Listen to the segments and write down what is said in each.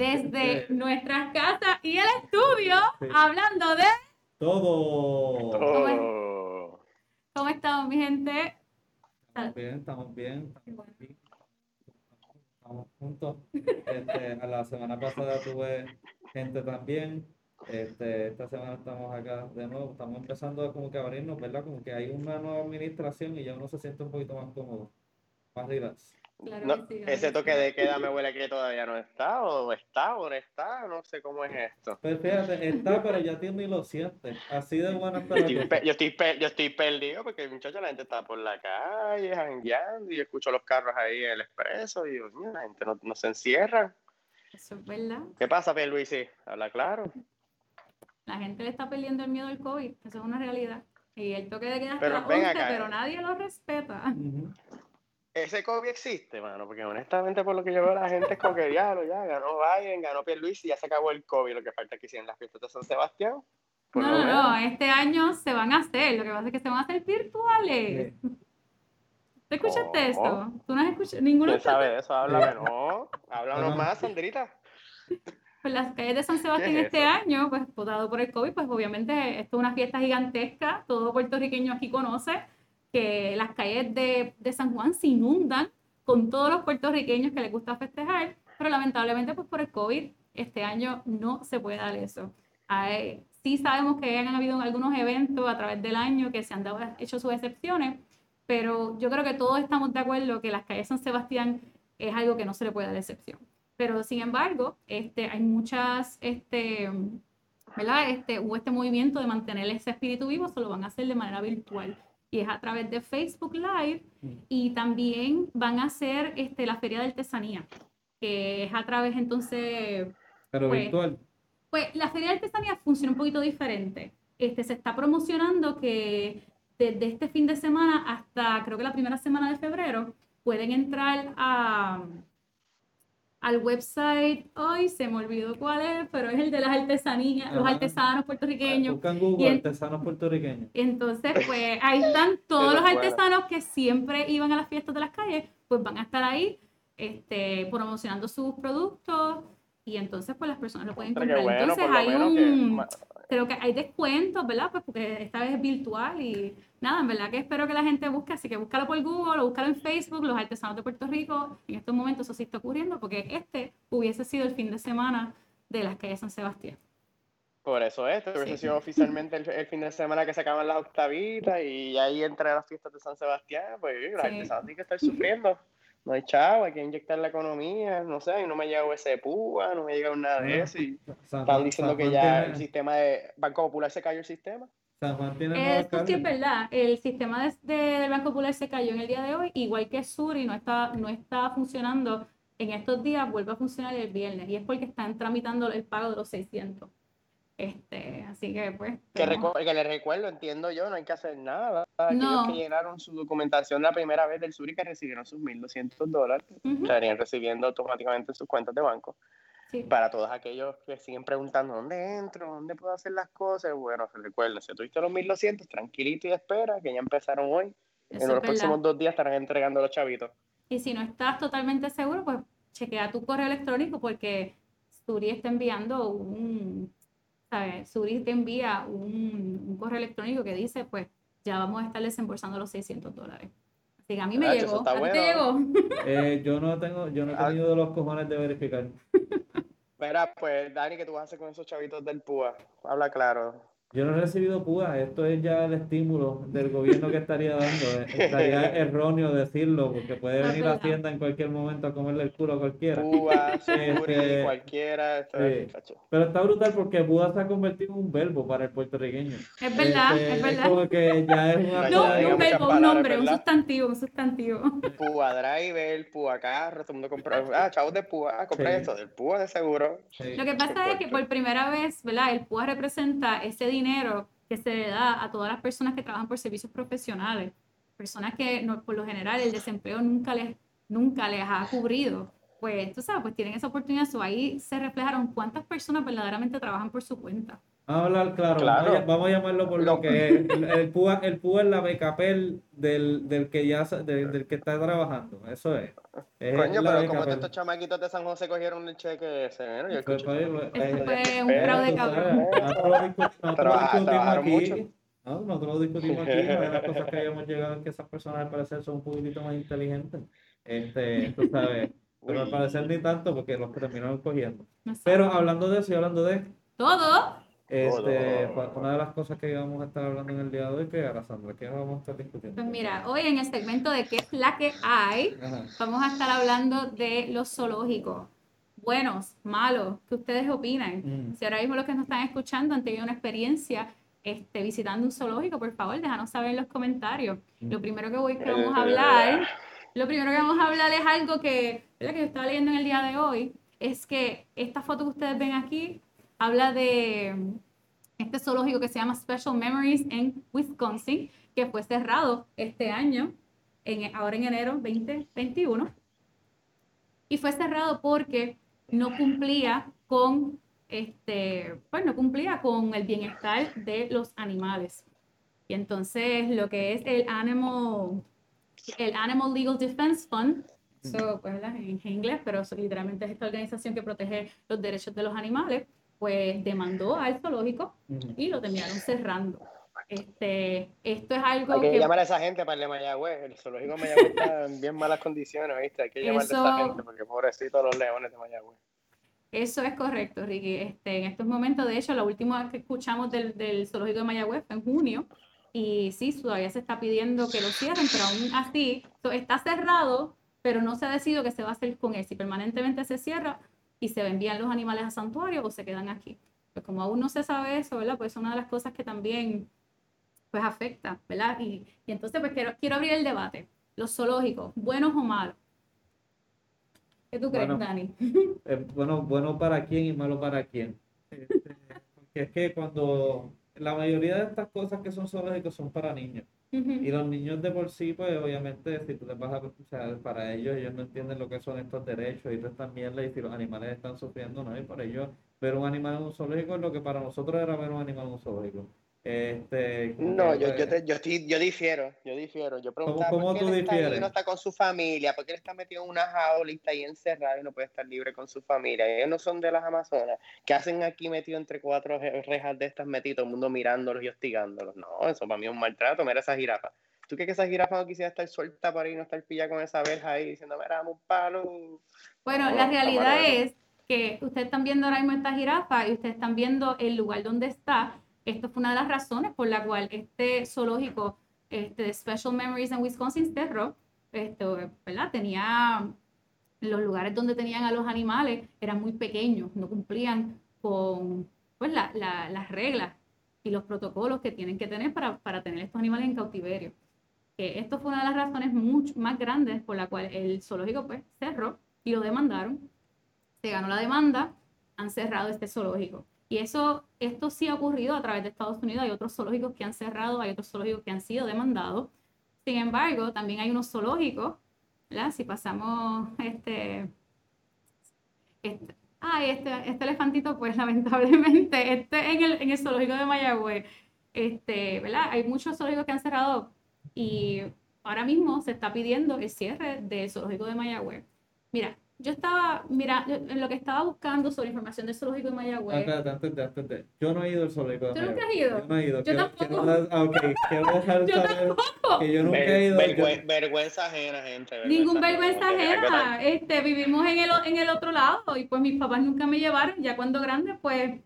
desde nuestras casas y el estudio, hablando de todo. ¿Cómo, ¿Cómo estamos, mi gente? Estamos bien, estamos bien. Estamos juntos. Este, a la semana pasada tuve gente también. Este, esta semana estamos acá de nuevo. Estamos empezando como que a abrirnos, ¿verdad? Como que hay una nueva administración y ya uno se siente un poquito más cómodo, más relax ese toque de queda me huele que todavía no está, o está, o no está, no sé cómo es esto. Pues fíjate, está, pero ya tiene y lo siente. Así de buena yo estoy, yo, estoy yo estoy perdido porque, muchachos, la gente está por la calle, jangueando, y escucho los carros ahí en el expreso, y Dios la gente no, no, se encierra. Eso es verdad. ¿Qué pasa, Luisi? Habla claro. La gente le está perdiendo el miedo al COVID, eso es una realidad. Y el toque de queda está pero, pero nadie lo respeta ese COVID existe, mano, porque honestamente por lo que yo veo la gente es como que ya, ya ganó Biden, ganó Pierluisi y ya se acabó el COVID, lo que falta es que hicieran las fiestas de San Sebastián. No, no, no, este año se van a hacer, lo que pasa es que se van a hacer virtuales. ¿Te escuchaste esto? ¿Tú no has escuchado? Ninguno ¿Quién sabe de eso? Háblame, no. Háblanos más, Sandrita. Pues las calles de San Sebastián este año, pues dado por el COVID, pues obviamente esto es una fiesta gigantesca, todo puertorriqueño aquí conoce que las calles de, de, San Juan se inundan con todos los puertorriqueños que les gusta festejar, pero lamentablemente pues por el COVID este año no se puede dar eso. Hay, sí sabemos que han habido algunos eventos a través del año que se han dado, hecho sus excepciones, pero yo creo que todos estamos de acuerdo que las calles San Sebastián es algo que no se le puede dar excepción. Pero sin embargo, este, hay muchas, este, ¿verdad? Este, hubo este movimiento de mantener ese espíritu vivo, se lo van a hacer de manera virtual y es a través de Facebook Live mm. y también van a hacer este, la Feria de Artesanía, que es a través entonces... Pero pues, virtual. Pues la Feria de Artesanía funciona un poquito diferente. Este, se está promocionando que desde este fin de semana hasta creo que la primera semana de febrero pueden entrar a, al website, hoy se me olvidó cuál es, pero es el de las artesanías, los artesanos puertorriqueños. Buscan Google, artesanos puertorriqueños. Entonces, pues ahí están todos los artesanos que siempre iban a las fiestas de las calles, pues van a estar ahí este, promocionando sus productos y entonces pues las personas lo pueden comprar. entonces hay un, creo que hay descuentos, ¿verdad? Pues porque esta vez es virtual y nada, en verdad que espero que la gente busque, así que búscalo por Google o búscalo en Facebook, los artesanos de Puerto Rico. En estos momentos eso sí está ocurriendo porque este hubiese sido el fin de semana de las calles San Sebastián. Por eso esto hubiese sido oficialmente el, fin de semana que se acaban las octavitas y ahí entre las fiestas de San Sebastián, pues los artesanos tienen que estar sufriendo no hay chavo, hay que inyectar la economía, no sé, y no me llegó ese PUA, no me llegó nada de eso, y están diciendo que ya el sistema de Banco Popular se cayó el sistema. San Juan tiene Eso sí es verdad, el sistema de, del Banco Popular se cayó en el día de hoy, igual que Suri no está, no está funcionando en estos días, vuelve a funcionar el viernes, y es porque están tramitando el pago de los 600. Este, así que pues. Que, que le recuerdo, entiendo yo, no hay que hacer nada. Aquellos que llenaron su documentación la primera vez del sur y que recibieron sus 1.200 dólares, estarían recibiendo automáticamente sus cuentas de banco. Para todos aquellos que siguen preguntando dónde entro, dónde puedo hacer las cosas, bueno, recuerden, si tuviste los 1.200, tranquilito y espera, que ya empezaron hoy. en los próximos dos días estarán entregando los chavitos. Y si no estás totalmente seguro, pues chequea tu correo electrónico porque Suri está enviando un Suri te envía un, correo electrónico que dice, pues ya vamos a estar desembolsando los 600 dólares. Así que a mí me llegó. ¿A ti te llegó? Eh, yo no tengo, yo no he ah. tenido los cojones de verificar. Mira, pues Dani, ¿qué tú vas a hacer con esos chavitos del PUA? Habla claro. Yo no he recibido púas, esto es ya el estímulo del gobierno que estaría dando. Estaría erróneo decirlo, porque puede venir la Hacienda en cualquier momento a comerle el culo a cualquiera. Púa, este, cualquiera. Pero está brutal porque púa se ha convertido en un verbo para el puertorriqueño. Es verdad, este, es verdad. Es como que ya es una No, un verbo, un nombre, un sustantivo, un sustantivo. Púa driver, púa carro, todo el mundo compra. Ah, chavos de púa, ah, compré esto, del púa de seguro. Lo que pasa es que por primera vez, ¿verdad? El púa representa ese dinero dinero que se le da a todas las personas que trabajan por servicios profesionales, personas que por lo general el desempleo nunca les, nunca les ha cubrido, pues tú sabes, pues tienen esa oportunidad, o ahí se reflejaron cuántas personas verdaderamente trabajan por su cuenta. Vamos a hablar claro, Vamos, a, llamarlo por lo, que es. El, el, púa, el es la becapel del, del que ya del, que está trabajando. Eso es. Coño, pero como estos chamaquitos de San José cogieron el cheque ese, ¿no? Yo pues, pues, pues, Eso fue un fraude cabrón. Nosotros discutimos aquí. No, nosotros discutimos aquí. Una de las cosas que habíamos llegado es que esas personas al parecer son un poquitito más inteligentes. Este, tú sabes. Pero al parecer ni tanto porque los terminaron cogiendo. Pero hablando de eso y hablando de. Todo. Este, una de las cosas que íbamos a estar hablando en el día de hoy, que era Sandra, ¿qué vamos a estar discutiendo? Pues mira, hoy en el segmento de qué es la que hay, vamos a estar hablando de los zoológicos. Buenos, malos, ¿qué ustedes opinan? Mm. Si ahora mismo los que nos están escuchando han tenido una experiencia este, visitando un zoológico, por favor, déjanos saber en los comentarios. Lo mm. primero que, voy, que vamos a hablar, lo primero que vamos a hablar es algo que, que yo estaba leyendo en el día de hoy, es que esta foto que ustedes ven aquí habla de este zoológico que se llama Special Memories en Wisconsin, que fue cerrado este año, en, ahora en enero 2021. Y fue cerrado porque no cumplía con este, pues no cumplía con el bienestar de los animales. Y entonces lo que es el Animal, el Animal Legal Defense Fund, eso pues, en inglés, pero literalmente es esta organización que protege los derechos de los animales, pues demandó al zoológico y lo terminaron cerrando. Este, esto es algo Hay que, llamar a esa gente para el de Mayagüez. El zoológico de Mayagüez está en bien malas condiciones, ¿viste? Hay que llamar a esa gente porque pobrecitos los leones de Mayagüez. Eso es correcto, Ricky. Este, en estos momentos, de hecho, la última que escuchamos del, del zoológico de Mayagüez fue en junio. Y sí, todavía se está pidiendo que lo cierren, pero aún así está cerrado, pero no se ha decidido qué se va a hacer con él. Si permanentemente se cierra, y se envían los animales a santuario o se quedan aquí. Pues como aún no se sabe eso, ¿verdad? Pues es una de las cosas que también pues afecta, ¿verdad? Y, y entonces pues quiero, quiero abrir el debate. Los zoológicos, buenos o malos. ¿Qué tú crees, Dani? Eh, bueno, bueno para quién y malo para quién. Este, porque es que cuando la mayoría de estas cosas que son zoológicos son para niños. Y los niños de por sí, pues obviamente, si tú les vas a, o para ellos, ellos no entienden lo que son estos derechos y tú también le si los animales están sufriendo, ¿no? Y por ellos, ver un animal en un zoológico es lo que para nosotros era ver un animal en un zoológico. Este, no, yo, yo, te, yo, estoy, yo difiero, yo difiero. Yo preguntaba ¿Cómo, por qué él no está con su familia, por qué él está metido en una jaulita ahí encerrado y no puede estar libre con su familia. Ellos no son de las Amazonas. ¿Qué hacen aquí metido entre cuatro rejas de estas metidos, todo el mundo mirándolos y hostigándolos? No, eso para mí es un maltrato. Mira esa jirafa. ¿Tú crees que esa jirafa no quisiera estar suelta para ir no estar pillada con esa verja ahí diciendo, mira, dame un palo? Bueno, la realidad es que ustedes están viendo ahora mismo esta jirafa y ustedes están viendo el lugar donde está esto fue una de las razones por la cual este zoológico este, Special Memories en Wisconsin cerró. Esto, ¿verdad? Tenía los lugares donde tenían a los animales eran muy pequeños, no cumplían con pues, la, la, las reglas y los protocolos que tienen que tener para, para tener estos animales en cautiverio. Que esto fue una de las razones mucho más grandes por la cual el zoológico pues, cerró y lo demandaron. Se ganó la demanda, han cerrado este zoológico. Y eso, esto sí ha ocurrido a través de Estados Unidos. Hay otros zoológicos que han cerrado, hay otros zoológicos que han sido demandados. Sin embargo, también hay unos zoológicos, ¿verdad? Si pasamos este, este, este, este elefantito, pues lamentablemente, este en el, en el zoológico de Mayagüez, este, ¿verdad? Hay muchos zoológicos que han cerrado y ahora mismo se está pidiendo el cierre del zoológico de Mayagüez. Mira, yo estaba, mira, en lo que estaba buscando sobre información del zoológico de Mayagüez. de, antes de. Yo no he ido al zoológico de ¿Tú nunca has ido? Yo no he ido. Yo quiero, tampoco. Quiero, ah, ok, quiero dejar yo saber tampoco. que yo nunca he ido. vergüenza ajena, gente. Ningún vergüenza ajena. Este, vivimos en el, en el otro lado y pues mis papás nunca me llevaron. Ya cuando grande, pues,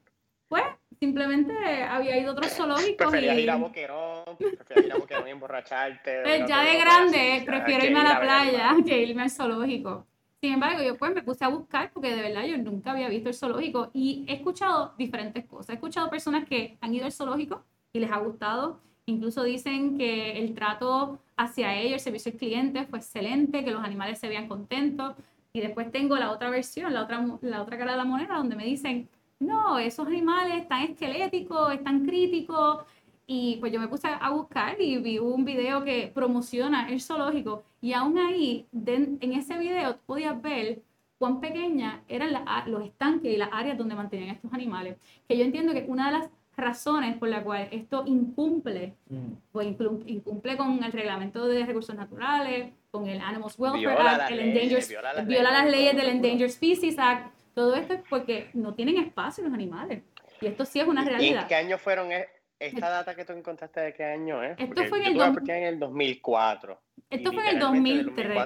pues, simplemente había ido a otros zoológicos. Preferías ir a Boquerón, preferías ir a Boquerón y emborracharte. Pues ya de grande, prefiero irme a la playa que irme al zoológico. Sin embargo, yo pues me puse a buscar porque de verdad yo nunca había visto el zoológico y he escuchado diferentes cosas. He escuchado personas que han ido al zoológico y les ha gustado. Incluso dicen que el trato hacia ellos, el servicio al cliente fue excelente, que los animales se veían contentos. Y después tengo la otra versión, la otra, la otra cara de la moneda, donde me dicen, no, esos animales están esqueléticos, están críticos, y pues yo me puse a buscar y vi un video que promociona el zoológico y aún ahí, en ese video, podías ver cuán pequeña eran los estanques y las áreas donde mantenían estos animales. Que yo entiendo que una de las razones por las cuales esto incumple, mm. pues incumple con el reglamento de recursos naturales, con el Animals Welfare Act, el Endangered, viola, las, leyes del Endangered Species Act. Todo esto es porque no tienen espacio los animales. Y esto sí es una realidad. ¿Y en qué año fueron e-, esta data que tú encontraste de qué año es? Esto fue en el, en el 2004. Esto fue en el 2003.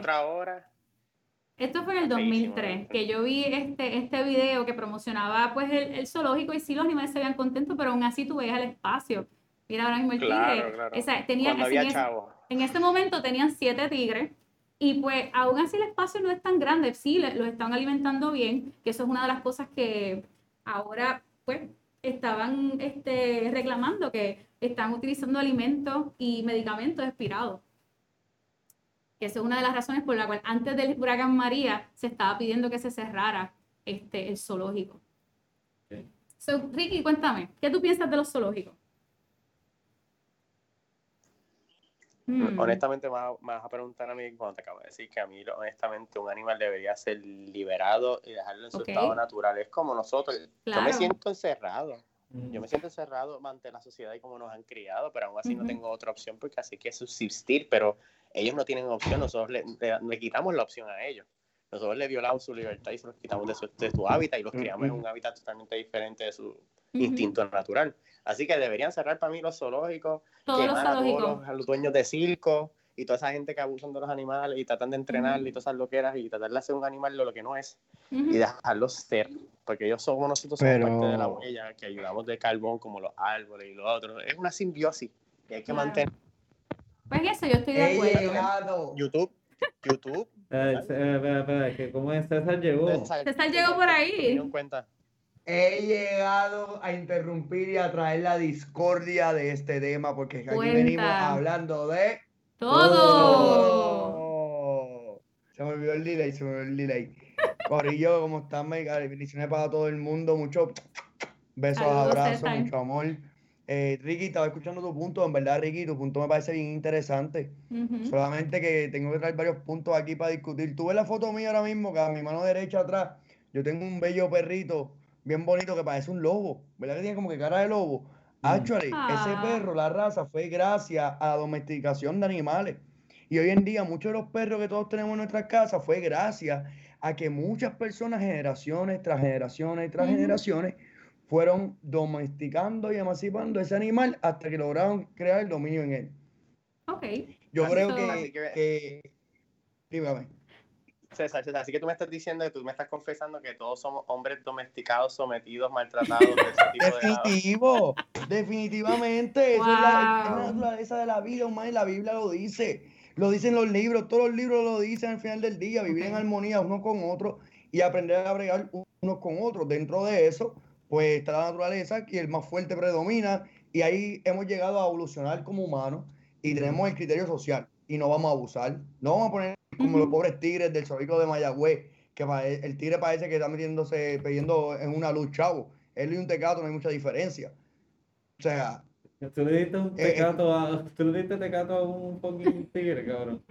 Esto fue en el 2003, que yo vi este, este video que promocionaba pues el, zoológico y sí los animales se veían contentos, pero aún así tú veías el espacio. Mira ahora mismo el tigre. tenía, en, ese, momento tenían siete tigres y pues aún así el espacio no es tan grande, sí, los están alimentando bien, que eso es una de las cosas que ahora pues estaban este, reclamando, que están utilizando alimentos y medicamentos expirados esa es una de las razones por la cual antes del huracán María se estaba pidiendo que se cerrara este, el zoológico. So, Ricky, cuéntame, ¿qué tú piensas de los zoológicos? Hmm. Honestamente, me vas, a preguntar a mí cuando te acabo de decir que a mí, honestamente, un animal debería ser liberado y dejarlo en su estado natural. Es como nosotros. Yo me siento encerrado. Yo me siento encerrado ante la sociedad y como nos han criado, pero aún así no tengo otra opción porque así que subsistir. Pero ellos no tienen opción, nosotros le, quitamos la opción a ellos. Nosotros le violamos su libertad y se los quitamos de su, de su hábitat y los criamos en un hábitat totalmente diferente de su instinto natural. Así que deberían cerrar para mí los zoológicos, todos los zoológicos. A, los, dueños de circo y toda esa gente que abusan de los animales y tratan de entrenar y todas esas loqueras y tratar de hacer un animal lo, que no es y dejarlos ser. Porque ellos somos nosotros somos parte de la huella que ayudamos de carbón como los árboles y los otros. Es una simbiosis que hay que mantener pues eso, yo estoy de acuerdo. YouTube, YouTube. ¿Cómo es? César llegó. César llegó por ahí. cuenta. He llegado a interrumpir y a traer la discordia de este tema porque aquí venimos hablando de todo. Se me olvidó el delay, se me olvidó el delay. Corillo, ¿cómo están? Bendiciones para todo el mundo. Muchos besos, abrazos, mucho amor. Eh, Ricky, estaba escuchando tu punto, en verdad, Ricky, tu punto me parece bien interesante. Solamente que tengo que traer varios puntos aquí para discutir. Tú ves la foto mía ahora mismo, que a mi mano derecha atrás, yo tengo un bello perrito bien bonito que parece un lobo, ¿verdad? Que tiene como que cara de lobo. Mm. Actually, ese ah. perro, la raza, fue gracias a la domesticación de animales. Y hoy en día, muchos de los perros que todos tenemos en nuestras casas fue gracias a que muchas personas, generaciones tras generaciones tras generaciones, fueron domesticando y emancipando ese animal hasta que lograron crear el dominio en él. Ok. Yo creo que, que, Dígame. César, César, así que tú me estás diciendo que tú me estás confesando que todos somos hombres domesticados, sometidos, maltratados de ese tipo Definitivo, definitivamente. Eso es la, naturaleza de la vida humana y la Biblia lo dice. Lo dicen los libros, todos los libros lo dicen al final del día, vivir en armonía uno con otro y aprender a bregar unos con otros. Dentro de eso, pues está la naturaleza y el más fuerte predomina y ahí hemos llegado a evolucionar como humanos y tenemos el criterio social y no vamos a abusar. No vamos a poner como los pobres tigres del zoológico de Mayagüez, que el tigre parece que está metiéndose, pidiendo en una luz, chavo. Él y un tecato no hay mucha diferencia. O sea... Tú le diste un eh, tecato a, tú le diste tecato a un poquito tigre, cabrón.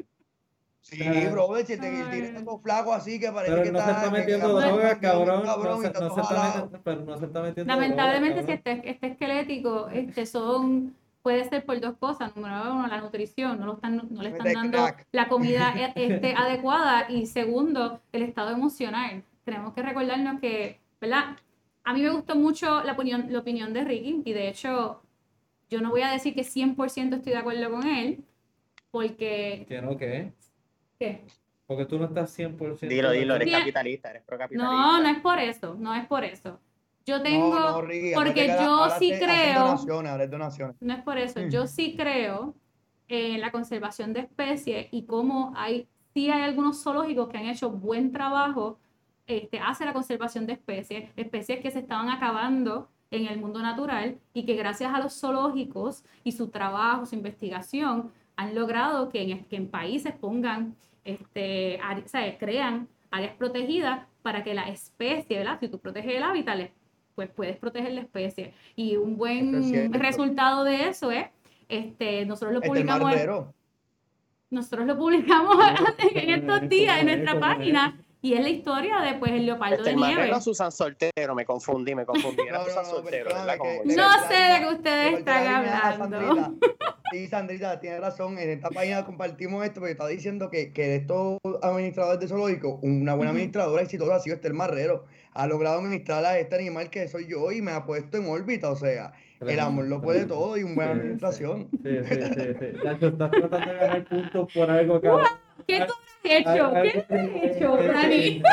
Sí, bro, si el tigre está todo flaco así que parece que no está... se está metiendo drogas, cabrón. no, se, está pero no se está metiendo Lamentablemente, si este, este esquelético este, son puede ser por dos cosas. Número uno, la nutrición, no, lo están, no le están dando la comida e, este, adecuada. Y segundo, el estado emocional. Tenemos que recordarnos que, ¿verdad? A mí me gustó mucho la opinión, la opinión de Ricky y de hecho yo no voy a decir que 100% estoy de acuerdo con él porque... ¿Que no qué? ¿Qué? Porque tú no estás 100%. Dilo, dilo, eres capitalista, eres procapitalista. No, no es por eso, no es por eso. Yo tengo, porque yo sí creo, no es por eso, yo sí creo en la conservación de especies y cómo hay, sí hay algunos zoológicos que han hecho buen trabajo este, hacia la conservación de especies, especies que se estaban acabando en el mundo natural y que gracias a los zoológicos y su trabajo, su investigación, han logrado que en, que en países pongan, este, o sea, crean áreas protegidas para que la especie, ¿verdad? Si tú proteges el hábitat, pues puedes proteger la especie. Y un buen resultado de eso es, este, nosotros lo publicamos. nosotros lo publicamos en estos días en nuestra página y es la historia de pues el leopardo este, de el nieve. No Susan Soltero, me confundí, me confundí. Era Susan Soltero, ¿verdad? no sé de qué ustedes están hablando. Sí, Sandrita, tiene razón. En esta página compartimos esto, porque está diciendo que, que de estos administradores de zoológico, una buena administradora exitosa ha sido Esther Marrero. Ha logrado administrar a este animal que soy yo y me ha puesto en órbita. O sea, el amor lo puede todo y una buena administración. Sí, sí, sí. sí, estás tratando de ganar puntos por algo que. ¿Qué tú has hecho? ¿Qué tú has hecho, Rani?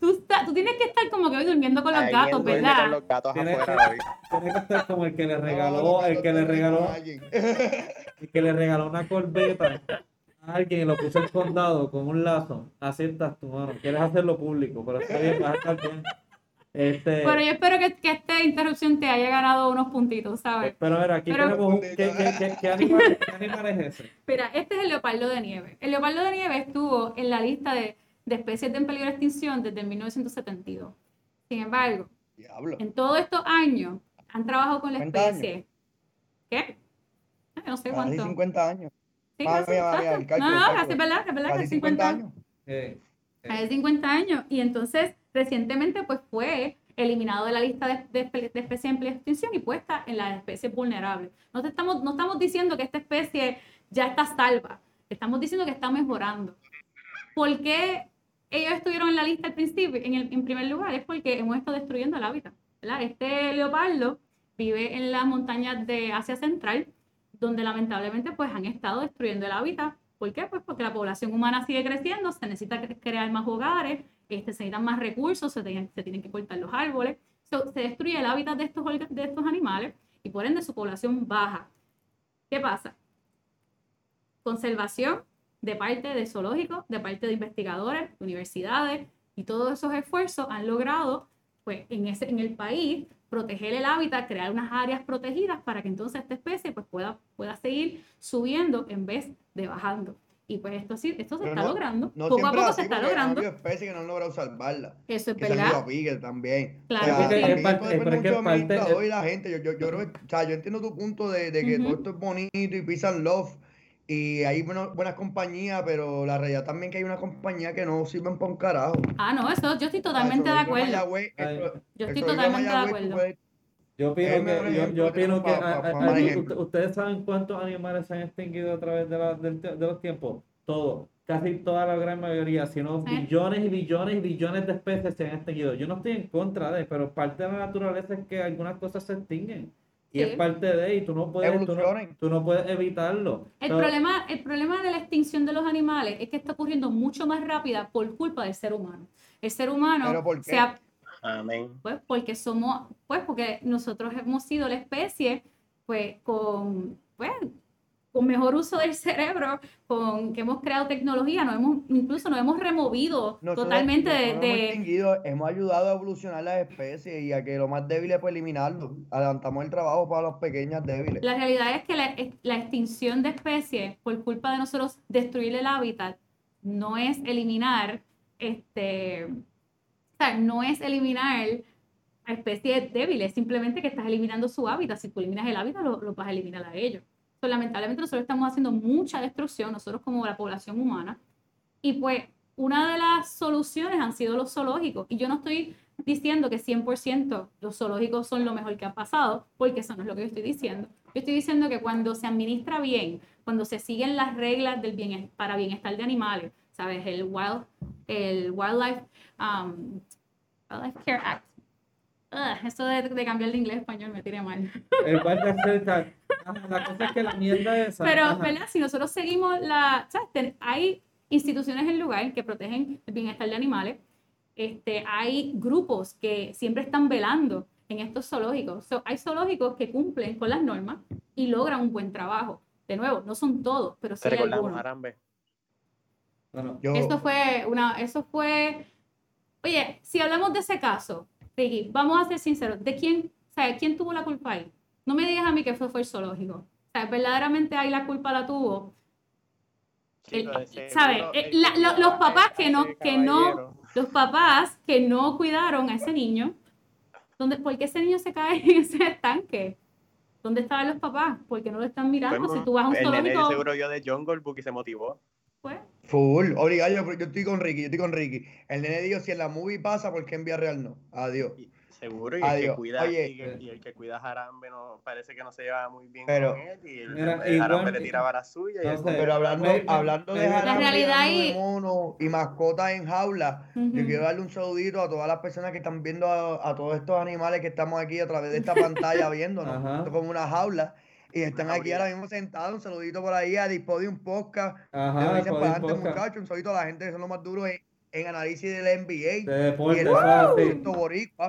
Tú, tú, tienes que estar como que hoy durmiendo con los gatos, ¿verdad? Con los gatos tienes, afuera Tienes que estar como el que le regaló, el que le regaló, el que le regaló una corbeta a alguien y lo puso en condado con un lazo. Así estás tú, mano. Quieres hacerlo público, pero está bien, vas a estar bien. Este... Bueno, yo espero que, que, esta interrupción te haya ganado unos puntitos, ¿sabes? Pero a ver, aquí tenemos ¿qué, qué, qué, animal, es ese? Mira, este es el leopardo de nieve. El leopardo de nieve estuvo en la lista de, de especies de en peligro de extinción desde 1972. Sin embargo, en todos estos años han trabajado con la especie. ¿Qué? No sé cuánto. Casi 50 años. Sí, ah, casi, no, no, casi es verdad, es verdad, casi 50 años. Eh, eh. Hace 50 años. Y entonces recientemente pues fue eliminado de la lista de, de, especies en extinción y puesta en las especies vulnerables. No, estamos, no estamos diciendo que esta especie ya está salva, estamos diciendo que está mejorando. ¿Por qué ellos estuvieron en la lista al principio, en primer lugar? Es porque hemos estado destruyendo el hábitat. Este leopardo vive en las montañas de Asia Central, donde lamentablemente pues han estado destruyendo el hábitat. ¿Por qué? Pues porque la población humana sigue creciendo, se necesita crear más hogares, este, se necesitan más recursos, se, tienen, que cortar los árboles, se destruye el hábitat de estos, de estos animales y por ende su población baja. ¿Qué pasa? Conservación de parte de zoológicos, de parte de investigadores, universidades y todos esos esfuerzos han logrado pues, en, ese, en el país proteger el hábitat, crear unas áreas protegidas para que entonces esta especie pues, pueda, pueda seguir subiendo en vez de bajando. Y pues esto sí, esto se está logrando. poco a poco se está logrando. Hay especies que no han logrado salvarla. Eso es verdad. Beagle también. Claro. O sea, es parte, mucho y la gente. Yo, yo, yo, o sea, yo entiendo tu punto de, de que todo esto es bonito y and love. Y hay buenas compañías, pero la realidad también que hay una compañía que no sirven para un carajo. Ah, no, eso yo estoy totalmente de acuerdo. yo estoy totalmente de acuerdo. Yo opino que, yo, yo opino que ustedes saben cuántos animales se han extinguido a través de, la, de, los tiempos. Todos, casi toda la gran mayoría, sino billones y billones y billones de especies se han extinguido. Yo no estoy en contra de, pero parte de la naturaleza es que algunas cosas se extinguen. Y es parte de, y tú no puedes, tú no, puedes evitarlo. El, problema, el problema de la extinción de los animales es que está ocurriendo mucho más rápida por culpa del ser humano. El ser humano se ha, Amén. Pues porque somos, pues porque nosotros hemos sido la especie, pues con, pues, con mejor uso del cerebro, con que hemos creado tecnología, nos hemos, incluso nos hemos removido totalmente de... Hemos, hemos ayudado a evolucionar las especies y a que lo más débiles pues eliminarlo. Adelantamos el trabajo para los pequeños débiles. La realidad es que la, la extinción de especies por culpa de nosotros destruir el hábitat no es eliminar este no es eliminar a especies débiles, simplemente que estás eliminando su hábitat. Si tú eliminas el hábitat, lo, vas a eliminar a ellos. Lamentablemente nosotros estamos haciendo mucha destrucción, nosotros como la población humana. Y pues una de las soluciones han sido los zoológicos. Y yo no estoy diciendo que 100% los zoológicos son lo mejor que ha pasado, porque eso no es lo que yo estoy diciendo. Yo estoy diciendo que cuando se administra bien, cuando se siguen las reglas del bien, para bienestar de animales, ¿sabes? El, wild, el Wildlife um, Wildlife Care Act. Ugh, esto de, de, cambiar de inglés a español me tiene mal. El La cosa es que la mierda es Pero, ¿verdad? Si nosotros seguimos la... ¿sabes? Hay instituciones en el lugar que protegen el bienestar de animales. Este, hay grupos que siempre están velando en estos zoológicos. hay zoológicos que cumplen con las normas y logran un buen trabajo. De nuevo, no son todos, pero sí hay algunos. Esto fue una, eso fue, oye, si hablamos de ese caso, Ricky, vamos a ser sinceros, ¿de quién, sea, quién tuvo la culpa ahí? No me digas a mí que fue, fue el zoológico. Verdaderamente ahí la culpa la tuvo. ¿Sabes? Eh, los papás que no, que no, los papás que no cuidaron a ese niño, ¿dónde, ¿por qué ese niño se cae en ese estanque? ¿Dónde estaban los papás? Porque no lo están mirando. si tú vas a un zoológico. seguro yo de Jungle Book y se motivó. Pues, Full, obligado, yo, yo, estoy con Ricky, yo estoy con Ricky. El nene dijo, si en la movie pasa, ¿por qué en Vía Real no? Adiós. Seguro, y el, que cuida, y, el que cuida a Jarambe no, parece que no se lleva muy bien pero, con él y el, Jarambe le tiraba la suya. Y pero hablando, hablando de Jarambe realidad y... mono y mascotas en jaula, yo quiero darle un saludito a todas las personas que están viendo a, todos estos animales que estamos aquí a través de esta pantalla viéndonos, Esto como una jaula. Y están aquí ahora mismo sentados. Un saludito por ahí a Dispodium Podcast. Ajá, dicen para adelante, muchachos. Un saludito a la gente que son los más duros en, en análisis del NBA. De deporte,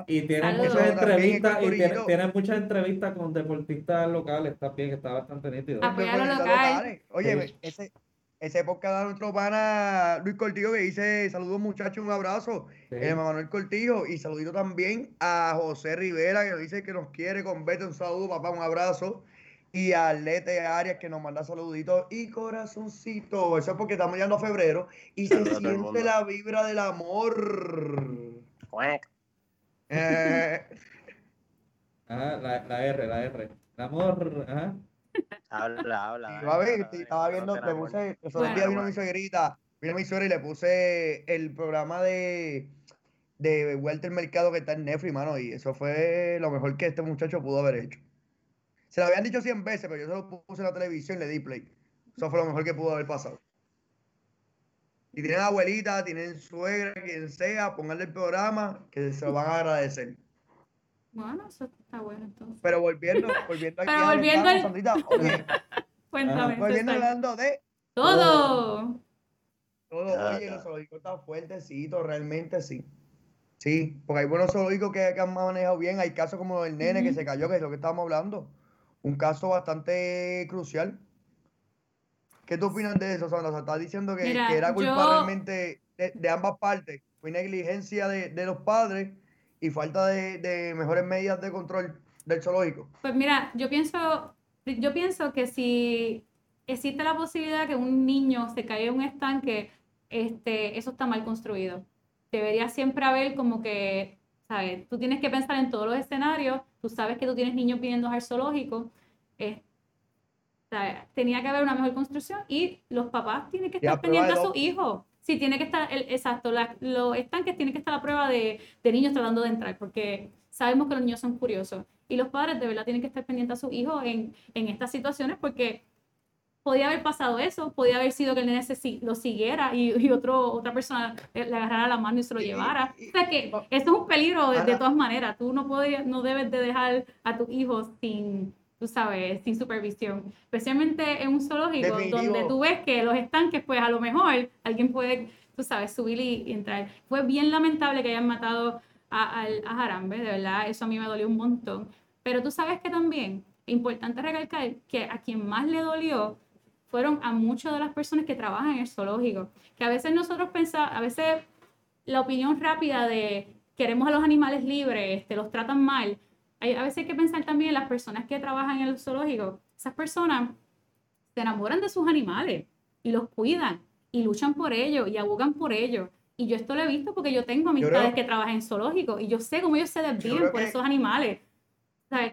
y, y tienen muchas entrevistas, y tienen, muchas entrevistas con deportistas locales también, que está bastante nítido. Apoyar a los locales. Oye, ese, ese podcast de nuestro pana Luis Cortillo que dice saludos muchachos, un abrazo. Sí. El Manuel Cortillo y saludito también a José Rivera que dice que nos quiere con Beto, un saludo papá, un abrazo. Y a Lete Arias que nos manda saluditos y corazoncito. Eso es porque estamos llegando a febrero y se siente la vibra del amor. Eh. Ajá, la, la, R, la R. El amor, ajá. Habla, habla. a ver, estaba viendo, le puse, el otro día vino mi suegrita, vino mi suegra y le puse el programa de de Vuelta al Mercado que está en Netflix, mano, y eso fue lo mejor que este muchacho pudo haber hecho. Se lo habían dicho 100 veces, pero yo se lo puse en la televisión y le di play. Eso fue lo mejor que pudo haber pasado. Y tienen abuelita, tienen suegra, quien sea, pónganle el programa, que se lo van a agradecer. Bueno, eso está bueno entonces. Pero volviendo, volviendo aquí Pero volviendo al... Sandrita, Cuéntame. Volviendo hablando de... Todo. Todo, oye, los zoológicos están fuertecitos, realmente sí. Sí, porque hay buenos zoológicos que, que, han manejado bien. Hay casos como el nene que se cayó, que es lo que estábamos hablando un caso bastante crucial. ¿Qué tú opinas de eso, Sandra? O sea, estás diciendo que, era culpa realmente de, ambas partes. Fue negligencia de, de los padres y falta de, de, mejores medidas de control del zoológico. Pues mira, yo pienso, yo pienso que si existe la posibilidad que un niño se caiga en un estanque, este, eso está mal construido. Debería siempre haber como que, ¿sabes? Tú tienes que pensar en todos los escenarios tú sabes que tú tienes niños pidiendo al zoológico, tenía que haber una mejor construcción y los papás tienen que estar pendientes a sus hijos. Sí, tiene que estar, el, exacto, los estanques tienen que estar a prueba de, de, niños tratando de entrar, porque sabemos que los niños son curiosos. Y los padres de verdad tienen que estar pendientes a sus hijos en, en estas situaciones porque podía haber pasado eso, podía haber sido que el nene se, lo siguiera y, y, otro, otra persona le agarrara la mano y se lo llevara. O sea que eso es un peligro de, todas maneras. Tú no, podrías, no debes de dejar a tus hijos sin, tú sabes, sin supervisión. Especialmente en un zoológico donde tú ves que los estanques, pues a lo mejor alguien puede, tú sabes, subir y, entrar. Fue bien lamentable que hayan matado a, a, a Jarambe, de verdad, eso a mí me dolió un montón. Pero tú sabes que también, importante recalcar que a quien más le dolió fueron a muchas de las personas que trabajan en el zoológico. Que a veces nosotros pensamos, a veces la opinión rápida de queremos a los animales libres, este, los tratan mal. Hay, a veces hay que pensar también en las personas que trabajan en el zoológico. Esas personas se enamoran de sus animales y los cuidan y luchan por ellos y abogan por ellos. Y yo esto lo he visto porque yo tengo amistades que trabajan en zoológico y yo sé cómo ellos se desviven por esos animales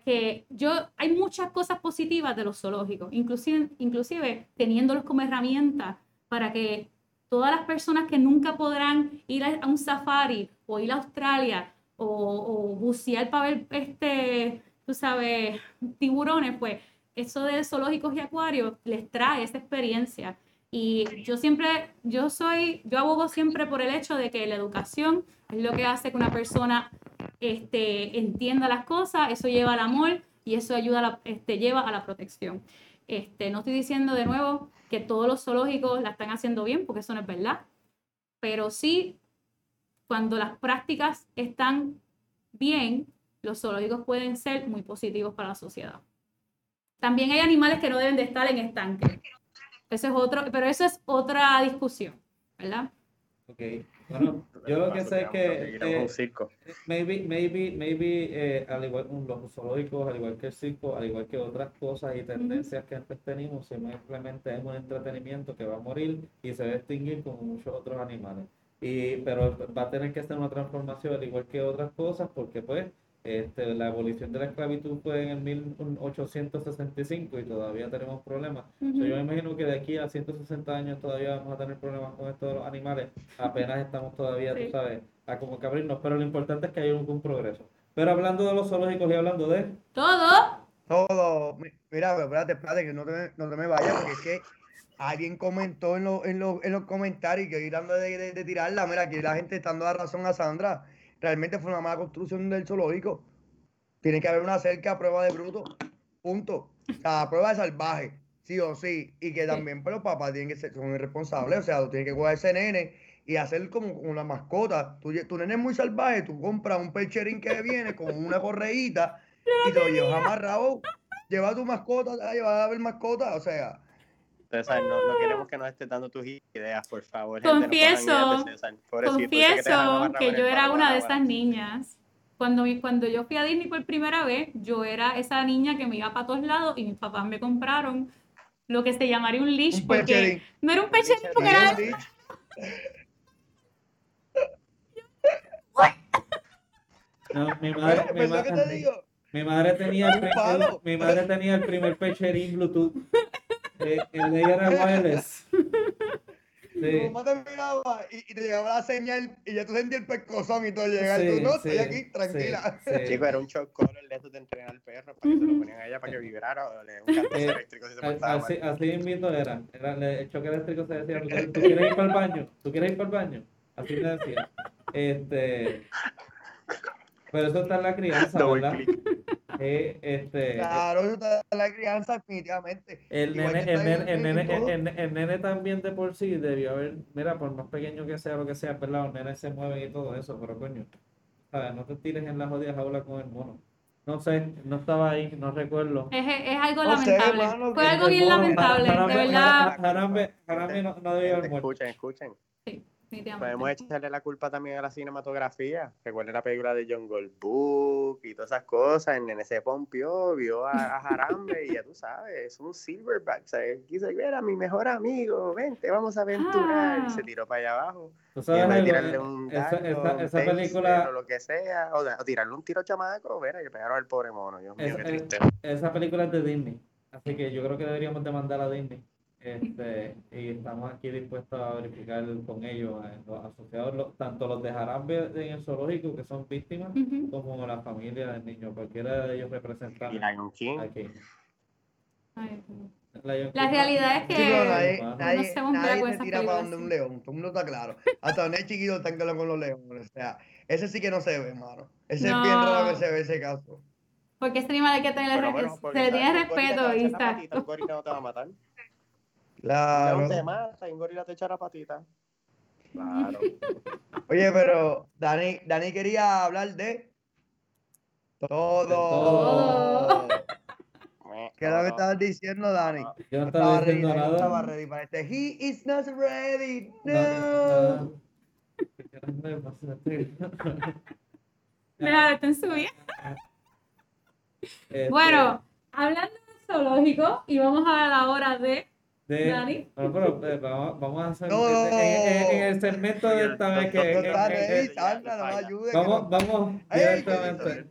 que yo, hay muchas cosas positivas de los zoológicos, inclusive, teniéndolos como herramienta para que todas las personas que nunca podrán ir a, un safari o ir a Australia o, bucear para ver, este, tú sabes, tiburones, pues eso de zoológicos y acuarios les trae esa experiencia. Y yo siempre, yo soy, yo abogo siempre por el hecho de que la educación es lo que hace que una persona este, entienda las cosas, eso lleva al amor y eso ayuda a la, este, lleva a la protección. Este, no estoy diciendo de nuevo que todos los zoológicos la están haciendo bien, porque eso no es verdad, pero sí, cuando las prácticas están bien, los zoológicos pueden ser muy positivos para la sociedad. También hay animales que no deben de estar en estanques. Eso es otro, pero eso es otra discusión, ¿verdad? Ok. Bueno, yo lo que sé es que eh, maybe, maybe, maybe eh, al igual que los zoológicos, al igual que el circo, al igual que otras cosas y tendencias que antes teníamos, simplemente es un entretenimiento que va a morir y se va a extinguir como muchos otros animales. Y, pero va a tener que ser una transformación al igual que otras cosas porque pues Este, la abolición de la esclavitud fue en el 1865 y todavía tenemos problemas. yo me imagino que de aquí a 160 años todavía vamos a tener problemas con estos los animales. Apenas estamos todavía, tú sabes, a como que abrirnos, pero lo importante es que hay un, progreso. Pero hablando de los zoológicos y hablando de... Todo. Todo. Mira, espérate, espérate, que no te, no te me vayas, porque es que alguien comentó en, en, en los comentarios que irando de, de, de tirarla, mira, que la gente está dando la razón a Sandra realmente fue una mala construcción del zoológico. Tiene que haber una cerca a prueba de bruto. Punto. O prueba de salvaje, sí o sí. Y que también pero pues, los papás tienen que ser son irresponsables. O sea, tú tienes que coger ese nene y hacer como una mascota. Tu, tu nene es muy salvaje, tú compras un percherín que viene con una correíta y te lo llevas amarrado. Lleva tu mascota, lleva a ver mascota. O sea, César, no, no, queremos que nos estés dando tus ideas, por favor. Confieso, confieso que yo era una de esas niñas. Cuando, cuando yo fui a Disney por primera vez, yo era esa niña que me iba para todos lados y mis papás me compraron lo que se llamaría un leash, porque no era un pecherín, porque era... No, mi madre, mi, madre, mi madre tenía el primer, mi madre tenía el primer pecherín Bluetooth. Eh, el de era wireless. Sí. Tu mamá te miraba y, te llegaba la señal y ya tú sentías el pescozón y todo llegar. Sí, tú no, estoy aquí, tranquila. Chico, era un chocolate el de estos de entrenar al perro para que se lo ponían a ella para que vibrara o le un canto eh, eléctrico si se portaba así, mal. Así mismo era. era. El choque eléctrico se decía, ¿tú, quieres ir para el baño? ¿Tú quieres ir para el baño? Así le decía. Este... Pero eso está en la crianza, ¿verdad? Eh, este, claro, eso está la crianza, definitivamente. El nene, el, nene, el, nene, el, nene, también de por sí debió haber, mira, por más pequeño que sea lo que sea, ¿verdad? Los nenes se mueven y todo eso, pero coño, ¿sabes? no te tires en la jodida jaula con el mono. No sé, no estaba ahí, no recuerdo. Es, es algo lamentable. Fue algo bien lamentable, de verdad. Jarambe, no, no debía haber muerto. Escuchen, escuchen. Sí. Podemos echarle la culpa también a la cinematografía. Recuerden la película de John Book y todas esas cosas. El nene se pompió, vio a, Jarambe y ya tú sabes, es un silverback. ¿sabes? Quiso ver a mi mejor amigo, vente, vamos a aventurar. Y se ah. tiró para allá abajo. ¿Tú sabes, tirarle un esa, esa, película. O lo que sea, o, tirarle un tiro chamaco, ver, y pegaron al pobre mono. Dios mío, qué triste. Esa película es de Disney. Así que yo creo que deberíamos demandar a Disney. Este, y estamos aquí dispuestos a verificar con ellos, eh, los asociados, tanto los de Jarambe en el zoológico, que son víctimas, como la familia del niño, cualquiera de ellos representan aquí. La, realidad es que nadie, nadie, nadie se tira para donde un león, todo el mundo está claro. Hasta donde es chiquito están con los leones. O sea, ese sí que no se ve, hermano. Ese es bien raro que se ve ese caso. Porque este animal hay que tener bueno, se le tiene respeto y está. no te va a matar. Claro. te mata y un gorila te echa la patita. Claro. Oye, pero Dani, Dani quería hablar de todo. todo. ¿Qué es lo que estabas diciendo, Dani? Yo no estaba, diciendo ready, nada. No estaba ready para este. He is not ready. No. Mira, está en su vida. Bueno, hablando de zoológico, y vamos a la hora de de, no, pero, eh, vamos, vamos, a hacer no, en, en, el segmento de esta vez que, vamos vamos directamente.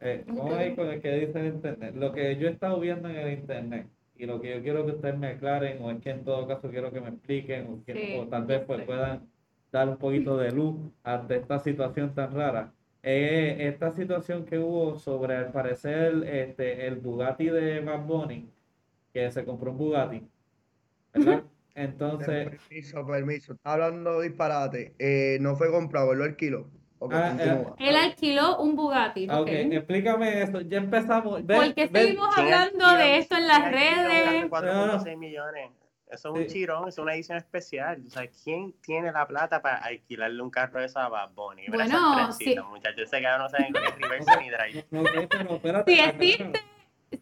eh, vamos a ir con el que dice en internet. Lo que yo he estado viendo en el internet y lo que yo quiero que ustedes me aclaren o es que en todo caso quiero que me expliquen o, que, o tal vez pues puedan dar un poquito de luz ante esta situación tan rara. Eh, esta situación que hubo sobre al parecer este el Bugatti de Bad Bunny que se compró un Bugatti. ¿Verdad? Entonces. Permiso, permiso. Está hablando disparate. Eh, no fue comprado, él lo alquiló. Ah, eh, él alquiló un Bugatti. Ah, ok, explícame eso. Ya empezamos. ¿Por qué seguimos hablando de esto en las redes? 4.6 millones. Eso es un chirón, es una edición especial. O sea, ¿quién tiene la plata para alquilarle un carro de esa a Bonnie? Bueno, sí. muchachos se quedaron no saben ni reverse ni drive. No, pero espérate, sí, existe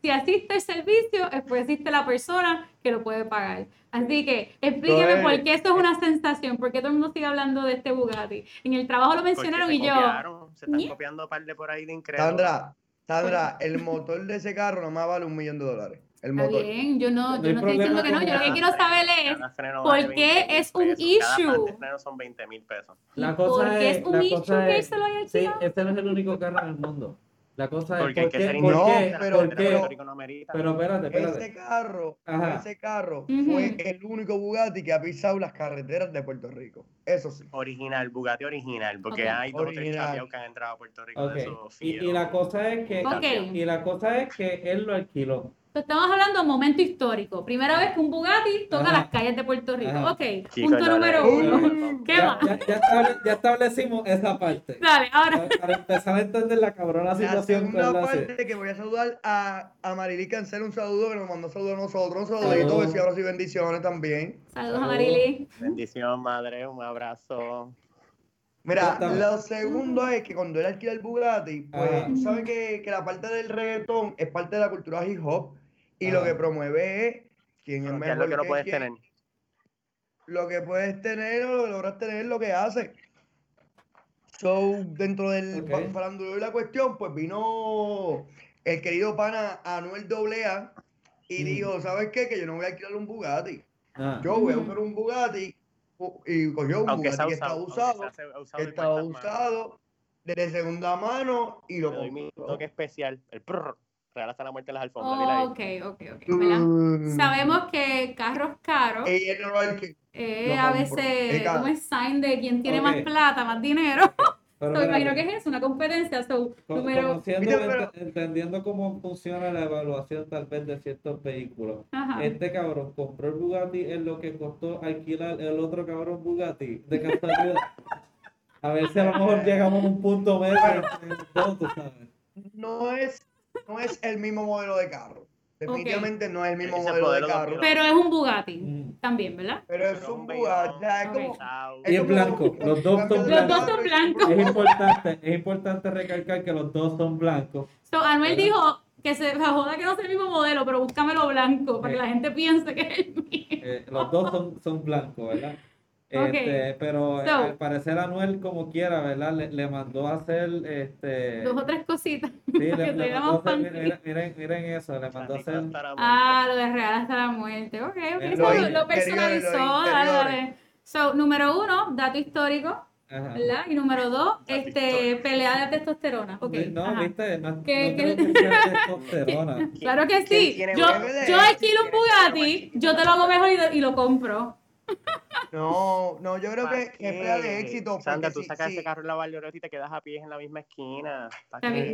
si asiste el servicio, después existe la persona que lo puede pagar. Así que explíqueme por qué esto es una sensación, por qué todo el mundo sigue hablando de este Bugatti. En el trabajo lo mencionaron y yo. Se están copiando par de por ahí de increíble. Sandra, Sandra, el motor de ese carro nomás vale un millón de dólares. el motor. Está bien, yo no, yo no estoy diciendo que no, yo lo que quiero saber es por qué es un issue. Cada son 20 mil pesos. La cosa es, es un issue que se lo haya Sí, este no es el único carro en el mundo. La cosa es porque, porque, no, pero, pero, pero, espérate, espérate. Ese carro, ese carro fue el único Bugatti que ha pisado las carreteras de Puerto Rico. Eso sí. Original, Bugatti original, porque hay dos original. tres que han entrado a Puerto Rico okay. de esos y, y, la cosa es que y la cosa es que él lo alquiló. Estamos hablando de momento histórico. Primera vez que un Bugatti toca las calles de Puerto Rico. Ok, punto número uno. ¿Qué ya, Ya, ya, establecimos esa parte. Dale, ahora. Para, empezar a entender la cabrona situación. La segunda parte que voy a saludar a, a Marily Cancel, un saludo que nos mandó saludo a nosotros. Un saludito, besitos y bendiciones también. Saludos a Marily. Bendición, madre, un abrazo. Mira, lo segundo es que cuando él alquila el Bugatti, pues, ¿sabes que, que la parte del reggaetón es parte de la cultura hip hop? Y lo que promueve es quién es mejor. lo que no puedes tener. Lo que puedes tener o lo que logras tener lo que hace. So, dentro del okay. de la cuestión, pues vino el querido pana Anuel AA y dijo, ¿sabes qué? Que yo no voy a alquilar un Bugatti. Ah. Yo voy a buscar un Bugatti y cogió un Bugatti que está usado, que está usado de segunda mano y lo compró. toque especial, el prrr real hasta la muerte de las alfombras. ok, ok, ok. Mm. Sabemos que carros caros eh, a veces como es sign de quien tiene más plata, más dinero. Pero, so, imagino que es eso, una competencia. So, número... entendiendo cómo funciona la evaluación tal vez de ciertos vehículos. Este cabrón compró el Bugatti en lo que costó alquilar el otro cabrón Bugatti de casualidad. a ver si a lo mejor llegamos a un punto medio. No es no es el mismo modelo de carro. Definitivamente no es el mismo modelo, de carro. Pero es un Bugatti mm. también, ¿verdad? Pero es un Bugatti. Es como, y es blanco. Los dos son blancos. Los dos son blancos. Es importante, es importante recalcar que los dos son blancos. So, Anuel dijo que se joda que no sea el mismo modelo, pero búscamelo blanco para que la eh. gente piense que es el mío. Eh, los dos son, son blancos, ¿verdad? Este, pero eh, al parecer Anuel como quiera, ¿verdad? Le, le, mandó a hacer este dos o tres cositas. Sí, le, le mandó hacer, miren, miren, miren, eso, le mandó a hacer Ah, lo de real hasta la muerte. Ok, ok, eso lo, personalizó, dale, dale. So, número uno, dato histórico. ¿verdad? Y número dos, este, pelea de testosterona. Okay. No, Ajá. viste, no, ¿Qué, no qué? testosterona. claro que sí. Yo, yo alquilo un Bugatti, yo te lo hago mejor y, y lo compro. No, no, yo creo que, es real de éxito. Sandra, tú sacas ese carro en la Valdeoriotti y te quedas a pie en la misma esquina.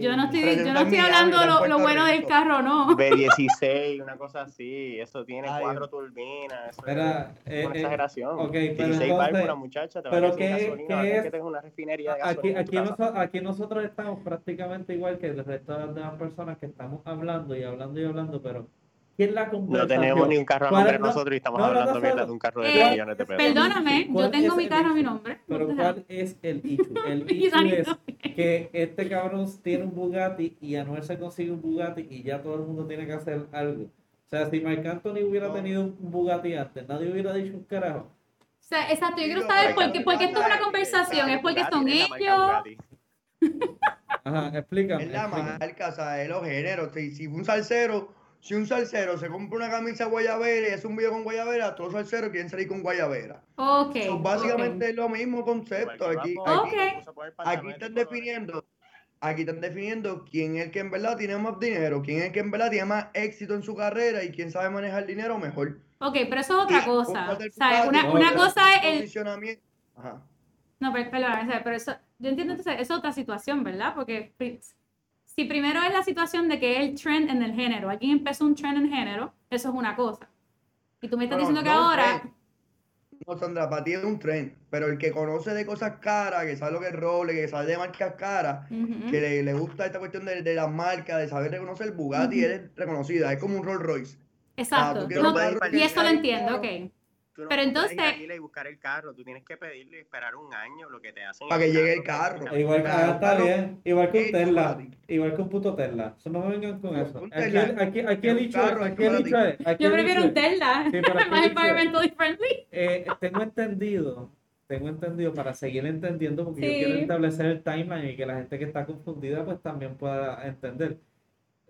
Yo no estoy, yo no estoy hablando lo, lo bueno del carro, no. B16, una cosa así. Eso tiene cuatro turbinas. Eso Espera, es una eh, exageración. Okay, 16 entonces, una muchacha, te pero que, gasolina, ¿qué es? que una refinería de aquí, aquí, aquí, nosotros estamos prácticamente igual que el resto de las demás personas que estamos hablando y hablando y hablando, pero ¿Quién la No tenemos ni un carro a nombre nosotros y estamos hablando de un carro de eh, millones de pesos. Perdóname, yo tengo mi carro a mi nombre. Pero ¿cuál es el issue? El issue es que este cabrón tiene un Bugatti y Anuel se consigue un Bugatti y ya todo el mundo tiene que hacer algo. O sea, si Mike Anthony hubiera tenido un Bugatti antes, nadie hubiera dicho un carajo. O sea, exacto, yo quiero saber por qué, porque esto es una conversación, es porque son ellos. Ajá, explícame. Es la marca, o sea, es los géneros. Si, si un salsero si un salsero se compra una camisa guayabera y es un video con guayabera, todos los salseros quieren salir con guayabera. Ok. básicamente es lo mismo concepto. Aquí, aquí, están definiendo, aquí están definiendo quién es el que en verdad tiene más dinero, quién es el que en verdad tiene más éxito en su carrera y quién sabe manejar el dinero mejor. Ok, pero eso es otra cosa. Una, una cosa es el... Ajá. No, pero, pero eso, yo entiendo entonces, es otra situación, ¿verdad? Porque si primero es la situación de que es el trend en el género, alguien empezó un trend en género, eso es una cosa. Y tú me estás diciendo que ahora... No, Sandra, para ti es un trend, pero el que conoce de cosas caras, que sabe lo que es roble, que sabe de marcas caras, que le, gusta esta cuestión de, de las marcas, de saber reconocer, Bugatti es reconocida, es como un Rolls Royce. Exacto. y eso lo entiendo, ok. Pero entonces. Ir y buscar el carro, tú tienes que pedirle y esperar un año lo que te hacen. Para que llegue el carro. Igual que ah, está bien. Igual que un Tesla. Igual que un puto Tesla. Eso no me vengan con eso. Aquí, aquí, aquí he dicho. Aquí he dicho. Yo prefiero un Tesla. Más environmentally friendly. Eh, tengo entendido. Tengo entendido para seguir entendiendo, porque yo quiero establecer el timeline y que la gente que está confundida, pues también pueda entender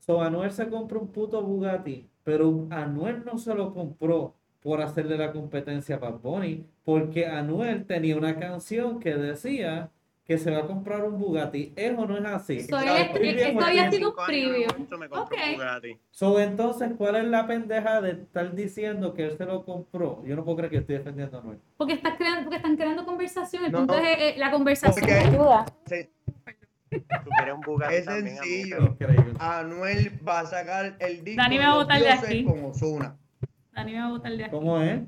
So, Anuel se compró un puto Bugatti, pero Anuel no se lo compró por hacerle la competencia a Bad Bunny, porque Anuel tenía una canción que decía que se va a comprar un Bugatti. ¿Es o no es así? esto había sido un preview. So, entonces, ¿cuál es la pendeja de estar diciendo que él se lo compró? Yo no puedo creer que estoy defendiendo a Anuel. Porque, estás creando, porque están creando conversación. El punto es eh, la conversación ayuda. Tú quieres un Bugatti es sencillo. Anuel va a sacar el disco Dani me va a botar de aquí. con Ozuna. Dani me va a botar de aquí. ¿Cómo es?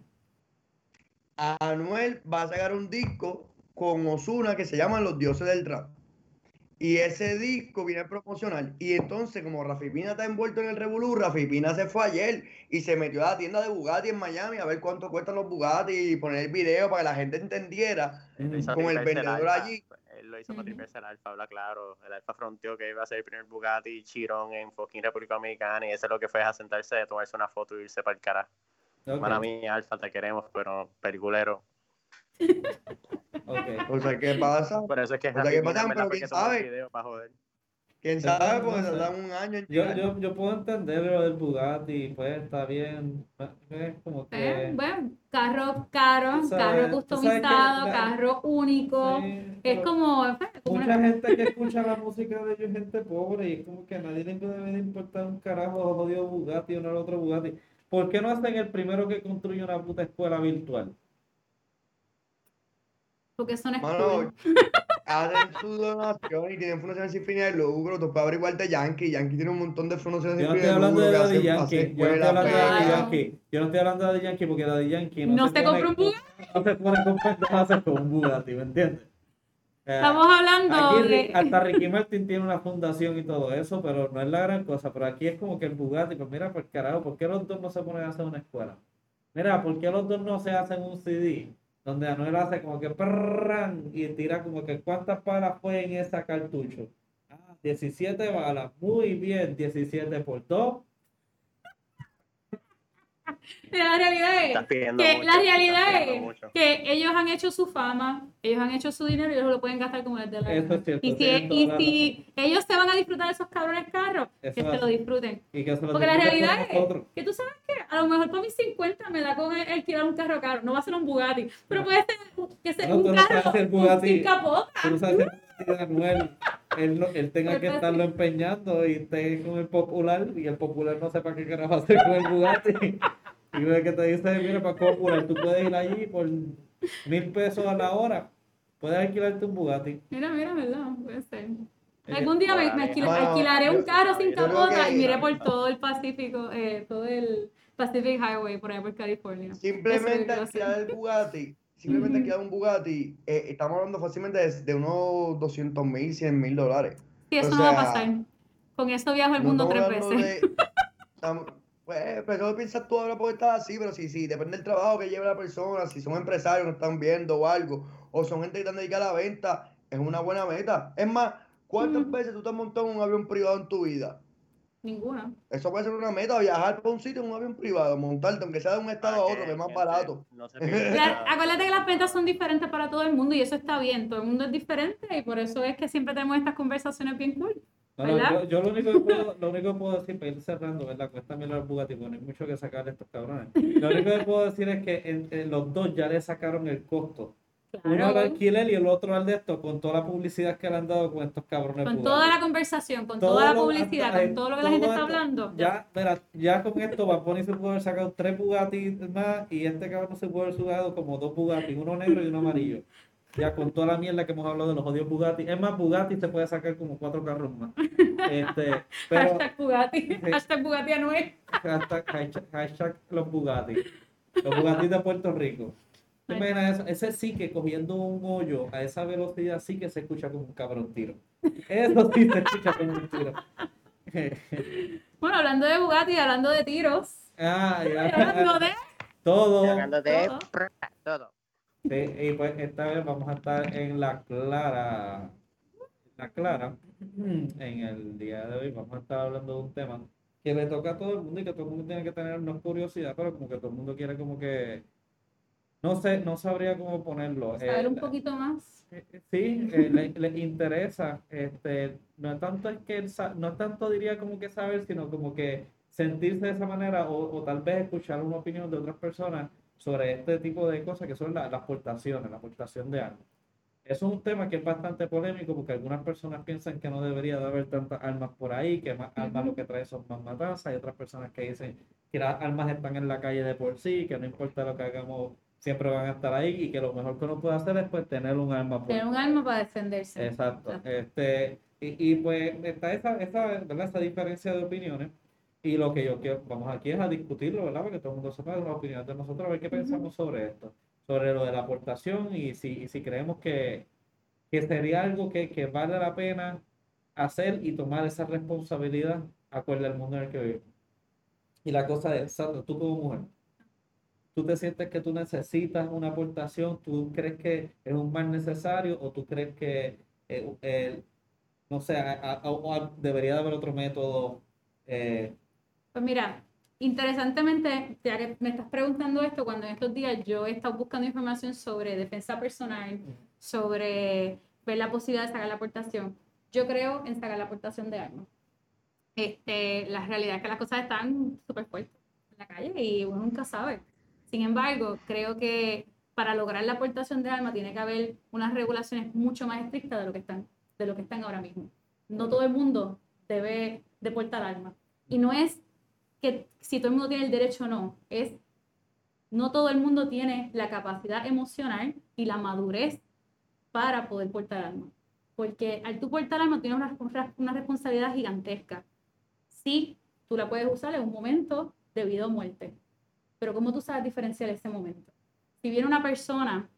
Anuel va a sacar un disco con Osuna que se llama Los Dioses del Trap. Y ese disco viene promocional. Y entonces, como Rafi Pina está envuelto en el Revolú, Rafi Pina se fue ayer y se metió a la tienda de Bugatti en Miami a ver cuánto cuestan los Bugatti y poner el video para que la gente entendiera con el vendedor allí. Él lo hizo para el Alfa, habla claro. El Alfa fronteó que iba a ser el primer Bugatti Chirón en fucking República Dominicana y eso es lo que fue a sentarse, a tomarse una foto y irse para el cara. Para mí, Alfa, te queremos, pero peliculero. Okay. O sea, ¿qué pasa? Por eso es que o sea, ¿qué pasa? Pero quién sabe. ¿Quién sabe? Porque se dan un año. Yo, yo, yo puedo entender lo del Bugatti, pues está bien. Es como que. Eh, bueno, carro caro, carro customizado, carro único. es como, Mucha gente que escucha la música de ellos es gente pobre y es como que a nadie le debe de importar un carajo jodido Bugatti o no el otro Bugatti. ¿Por qué no hacen el primero que construye una puta escuela virtual? Porque son es Mano, hacen su donación y tienen fundaciones sin fines de lucro. Tú puedes averiguar de Yankee. Yankee tiene un montón de fundaciones sin fines de lucro. Yo no estoy hablando de Daddy Yankee. Yo no estoy hablando de Daddy Yankee. Yo no estoy hablando de Daddy Yankee porque Daddy Yankee no, no se, compra un Bugatti. No se pone con pendejas con un Bugatti, ¿me entiendes? Eh, Estamos hablando aquí, de... Hasta Ricky Martin tiene una fundación y todo eso, pero no es la gran cosa. Pero aquí es como que el Bugatti, pues mira, por carajo, ¿por qué los dos no se ponen a hacer una escuela? Mira, ¿por qué los dos no se hacen un CD? Donde Anuel hace como que prrrran y tira como que cuántas balas fue en esa cartucho. Ah, 17 balas, muy bien, 17 por 2, la realidad es que, la realidad es que ellos han hecho su fama, ellos han hecho su dinero y ellos lo pueden gastar como les dé la gana. Y si, y si ellos se van a disfrutar de esos cabrones carros, que se lo disfruten. Porque la realidad es que tú sabes que a lo mejor para mis 50 me da con el, tirar un carro caro. No va a ser un Bugatti, pero puede ser que sea un carro sin capota. Tú sabes Anuel, él, él tenga que estarlo empeñando y esté con el popular y el popular no sepa qué carajo hacer con el Bugatti. Y ve que te dice, mira, para popular, tú puedes ir allí por mil pesos a la hora. Puedes alquilarte un Bugatti. Mira, mira, ¿verdad? Puede ser. Algún día me, alquilaré un carro sin capota y miré por todo el Pacífico, eh, todo el Pacific Highway por ahí por California. Simplemente alquilar el Bugatti simplemente queda un Bugatti, eh, estamos hablando fácilmente de, unos 200 mil, 100 mil dólares. Sí, eso no va a pasar. Con eso viajo el mundo tres veces. pues, pero piensas tú ahora porque estás así, pero sí, sí, depende del trabajo que lleve la persona, si son empresarios que están viendo o algo, o son gente que están dedicada a la venta, es una buena meta. Es más, ¿cuántas veces tú te has montado en un avión privado en tu vida? Ninguna. Eso puede ser una meta, viajar por un sitio en un avión privado, montarte, aunque sea de un estado a otro, que es más barato. acuérdate que las ventas son diferentes para todo el mundo y eso está bien, todo el mundo es diferente y por eso es que siempre tenemos estas conversaciones bien cool. Yo, lo, único que puedo, lo único que puedo decir, para ir cerrando, ¿verdad? Cuesta mirar Bugatti, porque no hay mucho que sacar de estos cabrones. Lo único que puedo decir es que en los dos ya le sacaron el costo uno al alquiler y el otro al de esto, con toda la publicidad que le han dado con estos cabrones. Con toda la conversación, con toda la publicidad, con todo lo que la gente está hablando. Ya, mira, ya con esto Baponi se puede haber sacado tres Bugatti más y este cabrón se puede haber sacado como dos Bugatti, uno negro y uno amarillo. Ya con toda la mierda que hemos hablado de los odios Bugatti. Es más, Bugatti se puede sacar como cuatro carros más. Este, hashtag Bugatti. hashtag Bugatti Anuel. hashtag, hashtag los Bugatti. Los Bugatti de Puerto Rico. Ese sí que cogiendo un hoyo a esa velocidad sí que se escucha como un cabrón tiro. Eso sí se escucha como un tiro. bueno, hablando de Bugatti, hablando de tiros. Ah, ya. Hablando de todo. Hablando de todo. Sí, y pues esta vez vamos a estar en la clara. La clara. En el día de hoy vamos a estar hablando de un tema que le toca a todo el mundo y que todo el mundo tiene que tener una curiosidad, pero como que todo el mundo quiere como que no sé, no sabría cómo ponerlo. Saber un poquito más. Sí, les le interesa. Este, no tanto es que no tanto diría como que saber, sino como que sentirse de esa manera o, o tal vez escuchar una opinión de otras personas sobre este tipo de cosas que son las aportaciones, la aportación de armas. Eso es un tema que es bastante polémico porque algunas personas piensan que no debería de haber tantas armas por ahí, que más armas lo que trae son más matanzas. Hay otras personas que dicen que las armas están en la calle de por sí, que no importa lo que hagamos, siempre van a estar ahí y que lo mejor que uno puede hacer es pues tener un arma. tener un arma para defenderse. Exacto. Este, y, y, pues está esa, esa, ¿verdad? esa diferencia de opiniones. Y lo que yo quiero, vamos aquí es a discutirlo, ¿verdad? Porque todo el mundo sepa las opiniones de nosotros, a ver qué pensamos sobre esto, sobre lo de la aportación y si, si creemos que, que sería algo que, que, vale la pena hacer y tomar esa responsabilidad acorde al mundo en el que vivimos. Y la cosa es, Sandra, tú como mujer, ¿tú te sientes que tú necesitas una aportación? ¿Tú crees que es un mal necesario o tú crees que, eh, no sé, debería de haber otro método? Eh, pues mira, interesantemente, ya que me estás preguntando esto, cuando en estos días yo he estado buscando información sobre defensa personal, sobre ver la posibilidad de sacar la aportación, yo creo en sacar la aportación de armas. Este, la realidad es que las cosas están súper fuertes en la calle y uno nunca sabe. Sin embargo, creo que para lograr la aportación de armas tiene que haber unas regulaciones mucho más estrictas de lo que están, de lo que están ahora mismo. No todo el mundo debe deportar armas. Y no es que si todo el mundo tiene el derecho o no, es no todo el mundo tiene la capacidad emocional y la madurez para poder portar armas. Porque al tú portar armas tienes una, una responsabilidad gigantesca. Sí, tú la puedes usar en un momento de vida o muerte. Pero ¿cómo tú sabes diferenciar ese momento? Si viene una persona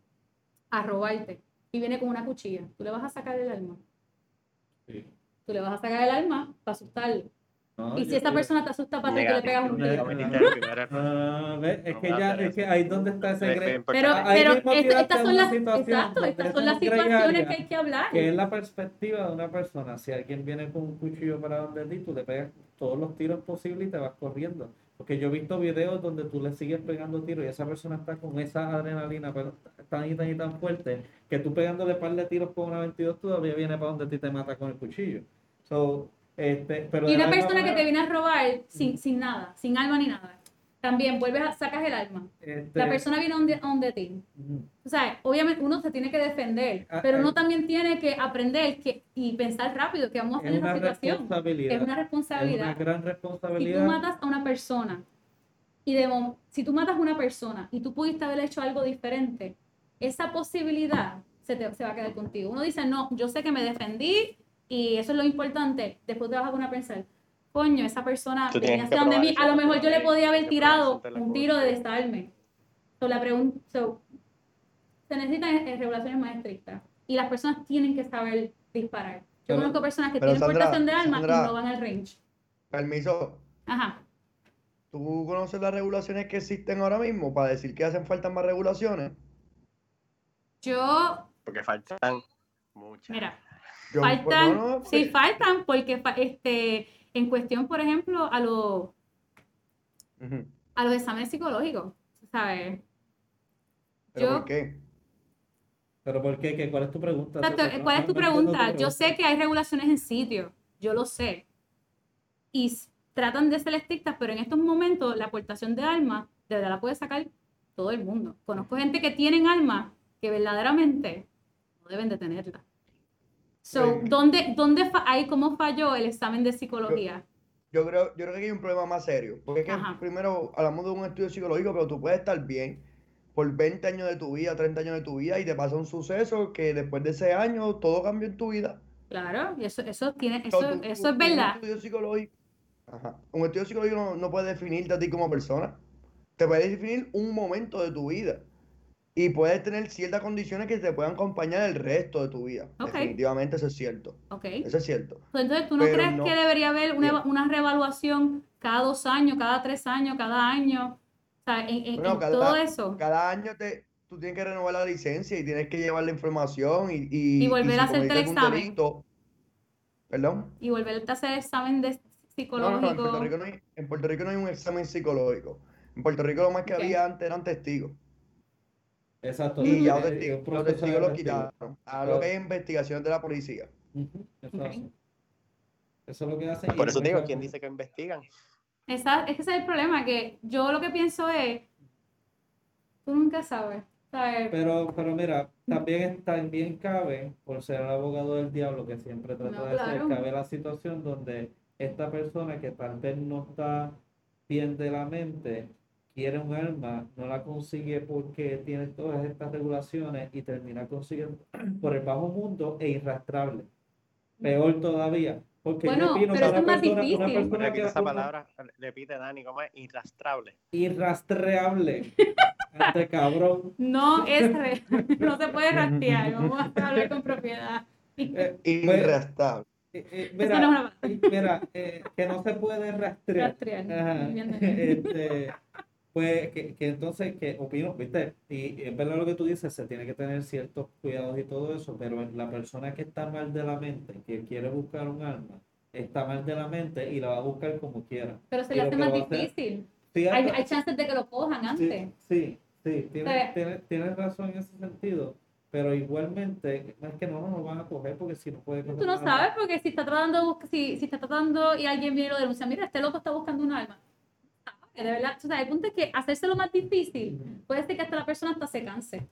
a robarte y viene con una cuchilla, ¿tú le vas a sacar el arma? Sí. Tú le vas a sacar el arma para asustarlo y si esa persona te asusta para que le pegas un tiro. es que ya, es que ahí donde está ese secreto. Pero, pero estas son las, exacto, estas son las situaciones que hay que hablar. Que es la perspectiva de una persona. Si alguien viene con un cuchillo para donde ti, tú le pegas todos los tiros posibles y te vas corriendo. Porque yo he visto videos donde tú le sigues pegando tiros y esa persona está con esa adrenalina pero tan y tan y tan fuerte que tú pegándole par de tiros con una 22 todavía viene para donde ti te mata con el cuchillo. So, este, y una persona que te viene a robar sin, sin nada, sin alma ni nada. También vuelves a sacas el alma. Este la persona viene a donde ti. O sea, obviamente uno se tiene que defender, ah, pero uno también tiene que aprender que, y pensar rápido que vamos a tener esa situación. Es una responsabilidad. Es una gran responsabilidad. Si tú matas a una persona y de, si tú matas a una persona y tú pudiste haber hecho algo diferente, esa posibilidad se, te, se va a quedar contigo. Uno dice, no, yo sé que me defendí, y eso es lo importante. Después te vas a poner a pensar, coño, esa persona venía hacia donde mí. A lo mejor yo le podía haber tirado un tiro de desarme. So, la pregunta, se necesitan eh, regulaciones más estrictas. Y las personas tienen que saber disparar. Yo conozco personas que tienen portación de armas y no van al range. Permiso. Ajá. ¿Tú conoces las regulaciones que existen ahora mismo para decir que hacen falta más regulaciones? Yo. Porque faltan muchas. Mira, faltan, sí, faltan porque este, en cuestión, por ejemplo, a, los a los exámenes psicológicos, ¿sabes? ¿Pero por qué? ¿Pero por qué? ¿Cuál es tu pregunta? ¿Cuál es tu pregunta? Yo sé que hay regulaciones en sitio, yo lo sé. Y tratan de ser estrictas, pero en estos momentos la aportación de armas, de verdad la puede sacar todo el mundo. Conozco gente que tienen armas que verdaderamente no deben de tenerlas. So, ¿dónde, dónde hay, cómo falló el examen de psicología? Yo, creo, yo creo que hay un problema más serio. Porque es que primero hablamos de un estudio psicológico, pero tú puedes estar bien por 20 años de tu vida, 30 años de tu vida, y te pasa un suceso que después de ese año todo cambia en tu vida. Claro, y eso, eso tiene, eso, eso es verdad. Un estudio psicológico, un estudio psicológico no, no puede definirte a ti como persona. Te puede definir un momento de tu vida y puedes tener ciertas condiciones que te puedan acompañar el resto de tu vida. Definitivamente eso es cierto. Eso es cierto. Entonces, ¿tú no crees que debería haber una, una, reevaluación cada dos años, cada tres años, cada año? O sea, en, todo eso. Cada año te, tú tienes que renovar la licencia y tienes que llevar la información y... Y, y volver a hacerte el examen. ¿Perdón? Y volver a hacer el examen de psicológico. No, en, Puerto Rico no hay, en Puerto Rico no hay un examen psicológico. En Puerto Rico lo más que había antes eran testigos. Exacto. Y ya los testigos, lo quitaron. A lo que hay investigación de la policía. Eso es lo que hacen. Por eso digo, ¿quién dice que investigan? Esa, es que ese es el problema, que yo lo que pienso es, tú nunca sabes. Pero, pero mira, también, también cabe, por ser el abogado del diablo, que siempre trata de ser, cabe la situación donde esta persona que tal vez no está bien de la mente, quiere un arma, no la consigue porque tiene todas estas regulaciones y termina consiguiendo por el bajo mundo e irrastrable. Peor todavía. Porque bueno, pero una, es más difícil. una persona que esa palabra, repite Dani, ¿cómo es? Irrastrable. Irrastreable. Ante cabrón. No es re... no se puede rastrear, vamos a hablar con propiedad. Eh, irrastrable. Eh, eh, mira, mira que no se puede rastrear. rastrear. Este, pues que, que, entonces, que opino, viste, y es verdad lo que tú dices, se tiene que tener ciertos cuidados y todo eso, pero la persona que está mal de la mente, que quiere buscar un arma, está mal de la mente y la va a buscar como quiera. Pero se le hace más difícil. hay, hay, chances de que lo cojan antes. Sí, sí, tienes, tiene, razón en ese sentido. Pero igualmente, no es que no, nos van a coger porque si no puede Tú no sabes, porque si está tratando, si, si está tratando y alguien viene y lo denuncia, mira, este loco está buscando un arma de verdad, o sea, el punto es que hacerse lo más difícil puede ser que hasta la persona hasta se canse.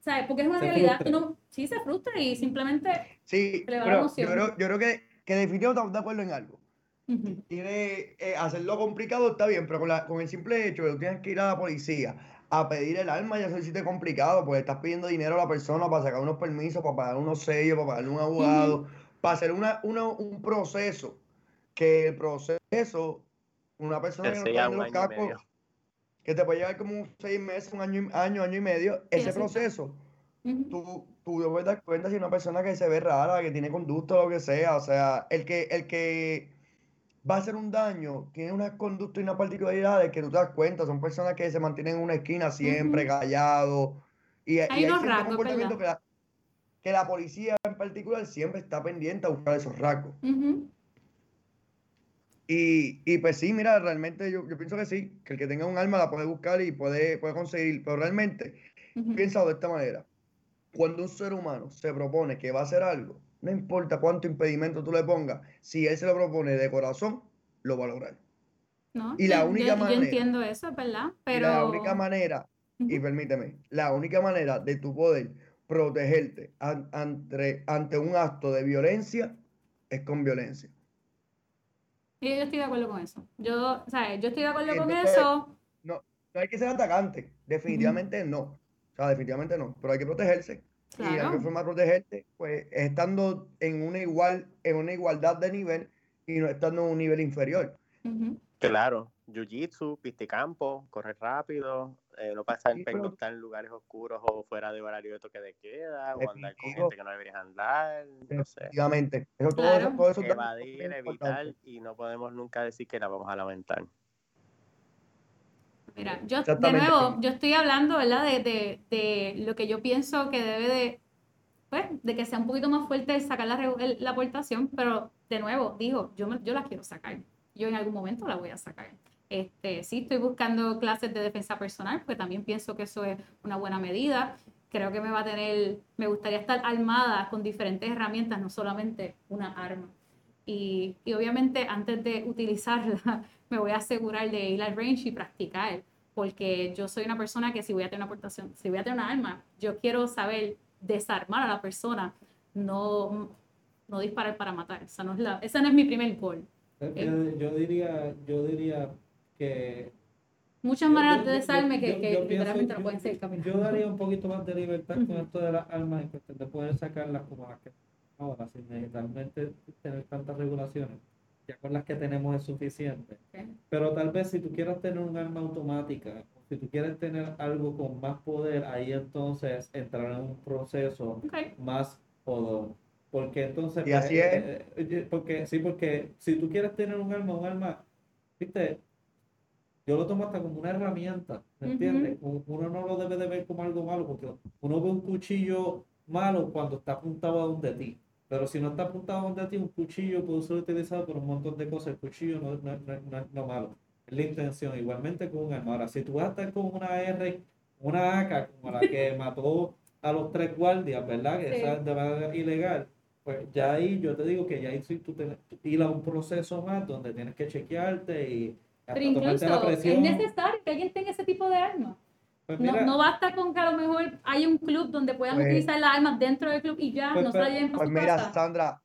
¿Sabes? Porque es una realidad, uno sí se frustra y simplemente sí, le va pero Yo creo, yo creo que, que definitivamente estamos de acuerdo en algo. Tiene, eh, hacerlo complicado está bien, pero con, la, con el simple hecho de que tú tienes que ir a la policía a pedir el arma ya se siente complicado, porque estás pidiendo dinero a la persona para sacar unos permisos, para pagar unos sellos, para pagarle un abogado, para hacer una, una, un proceso, que el proceso una persona que no está en los cacos, que te puede llevar como seis meses, un año, año, año y medio, ese proceso, tú, tú puedes dar cuenta si una persona que se ve rara, que tiene conducta o lo que sea, o sea, el que, el que va a hacer un daño tiene una conducta y una particularidad que tú te das cuenta, son personas que se mantienen en una esquina siempre, callados, y, hay, y hay comportamiento que la, que la policía en particular siempre está pendiente a buscar esos rasgos. Y, y, pues sí, mira, realmente yo, yo, pienso que sí, que el que tenga un arma la puede buscar y puede, puede conseguir, pero realmente piensa de esta manera. Cuando un ser humano se propone que va a hacer algo, no importa cuánto impedimento tú le pongas, si él se lo propone de corazón, lo va a lograr. No, y la única manera, yo entiendo eso, ¿verdad? Pero... La única manera, y permíteme, la única manera de tu poder protegerte ante, ante un acto de violencia es con violencia. Yo estoy de acuerdo con eso. Yo, o sea, yo estoy de acuerdo con eso. No, no hay que ser atacante, definitivamente no. O sea, definitivamente no, pero hay que protegerse. Y la única forma de protegerte, pues, estando en una igual, en una igualdad de nivel y no estando en un nivel inferior. Claro, jiu-jitsu, campo, correr rápido, eh, no pasar sí, en lugares oscuros o fuera de horario de toque de queda, o andar con gente que no deberías andar, no sé. Efectivamente. Eso, todo, eso, todo eso Evadir, evitar, y no podemos nunca decir que la vamos a lamentar. Mira, yo de nuevo, yo estoy hablando, ¿verdad? De, de, de, lo que yo pienso que debe de, pues, de que sea un poquito más fuerte sacar la, la aportación, pero de nuevo, digo, yo, yo la quiero sacar. Yo en algún momento la voy a sacar. Este, sí, estoy buscando clases de defensa personal, porque también pienso que eso es una buena medida. Creo que me va a tener, me gustaría estar armada con diferentes herramientas, no solamente una arma. Y, y obviamente antes de utilizarla, me voy a asegurar de ir al range y practicar, porque yo soy una persona que si voy a tener una aportación, si voy a tener una arma, yo quiero saber desarmar a la persona, no, no disparar para matar. Esa no es, la, esa no es mi primer gol. Yo diría, yo diría que... Muchas maneras de desarme que, que literalmente no pueden ser Yo daría un poquito más de libertad con esto de las armas en cuestión de poder sacarlas como las que ahora, sin necesariamente tener tantas regulaciones. Ya con las que tenemos es suficiente. Pero tal vez si tú quieres tener un arma automática, si tú quieres tener algo con más poder, ahí entonces entrar en un proceso más poder. Porque entonces... Y así pues, es. Eh, eh, porque, sí, porque si tú quieres tener un arma, un arma, viste, yo lo tomo hasta como una herramienta, ¿me entiendes? Uno no lo debe de ver como algo malo, porque uno ve un cuchillo malo cuando está apuntado a donde ti. Pero si no está apuntado a donde ti, un cuchillo puede ser utilizado por un montón de cosas. El cuchillo no, es lo malo, es la intención. Igualmente con un arma. Ahora, si tú vas a estar con una R, una AK como la que mató a los tres guardias, ¿verdad? Que esa es de manera ilegal. Pues ya ahí yo te digo que ya ahí tú tienes ir a un proceso más donde tienes que chequearte y Pero incluso la presión. es necesario que alguien tenga ese tipo de armas. Pues no, no, basta con que a lo mejor hay un club donde puedan pues utilizar las armas dentro del club y ya pues, no se vayan Pues mira, Sandra,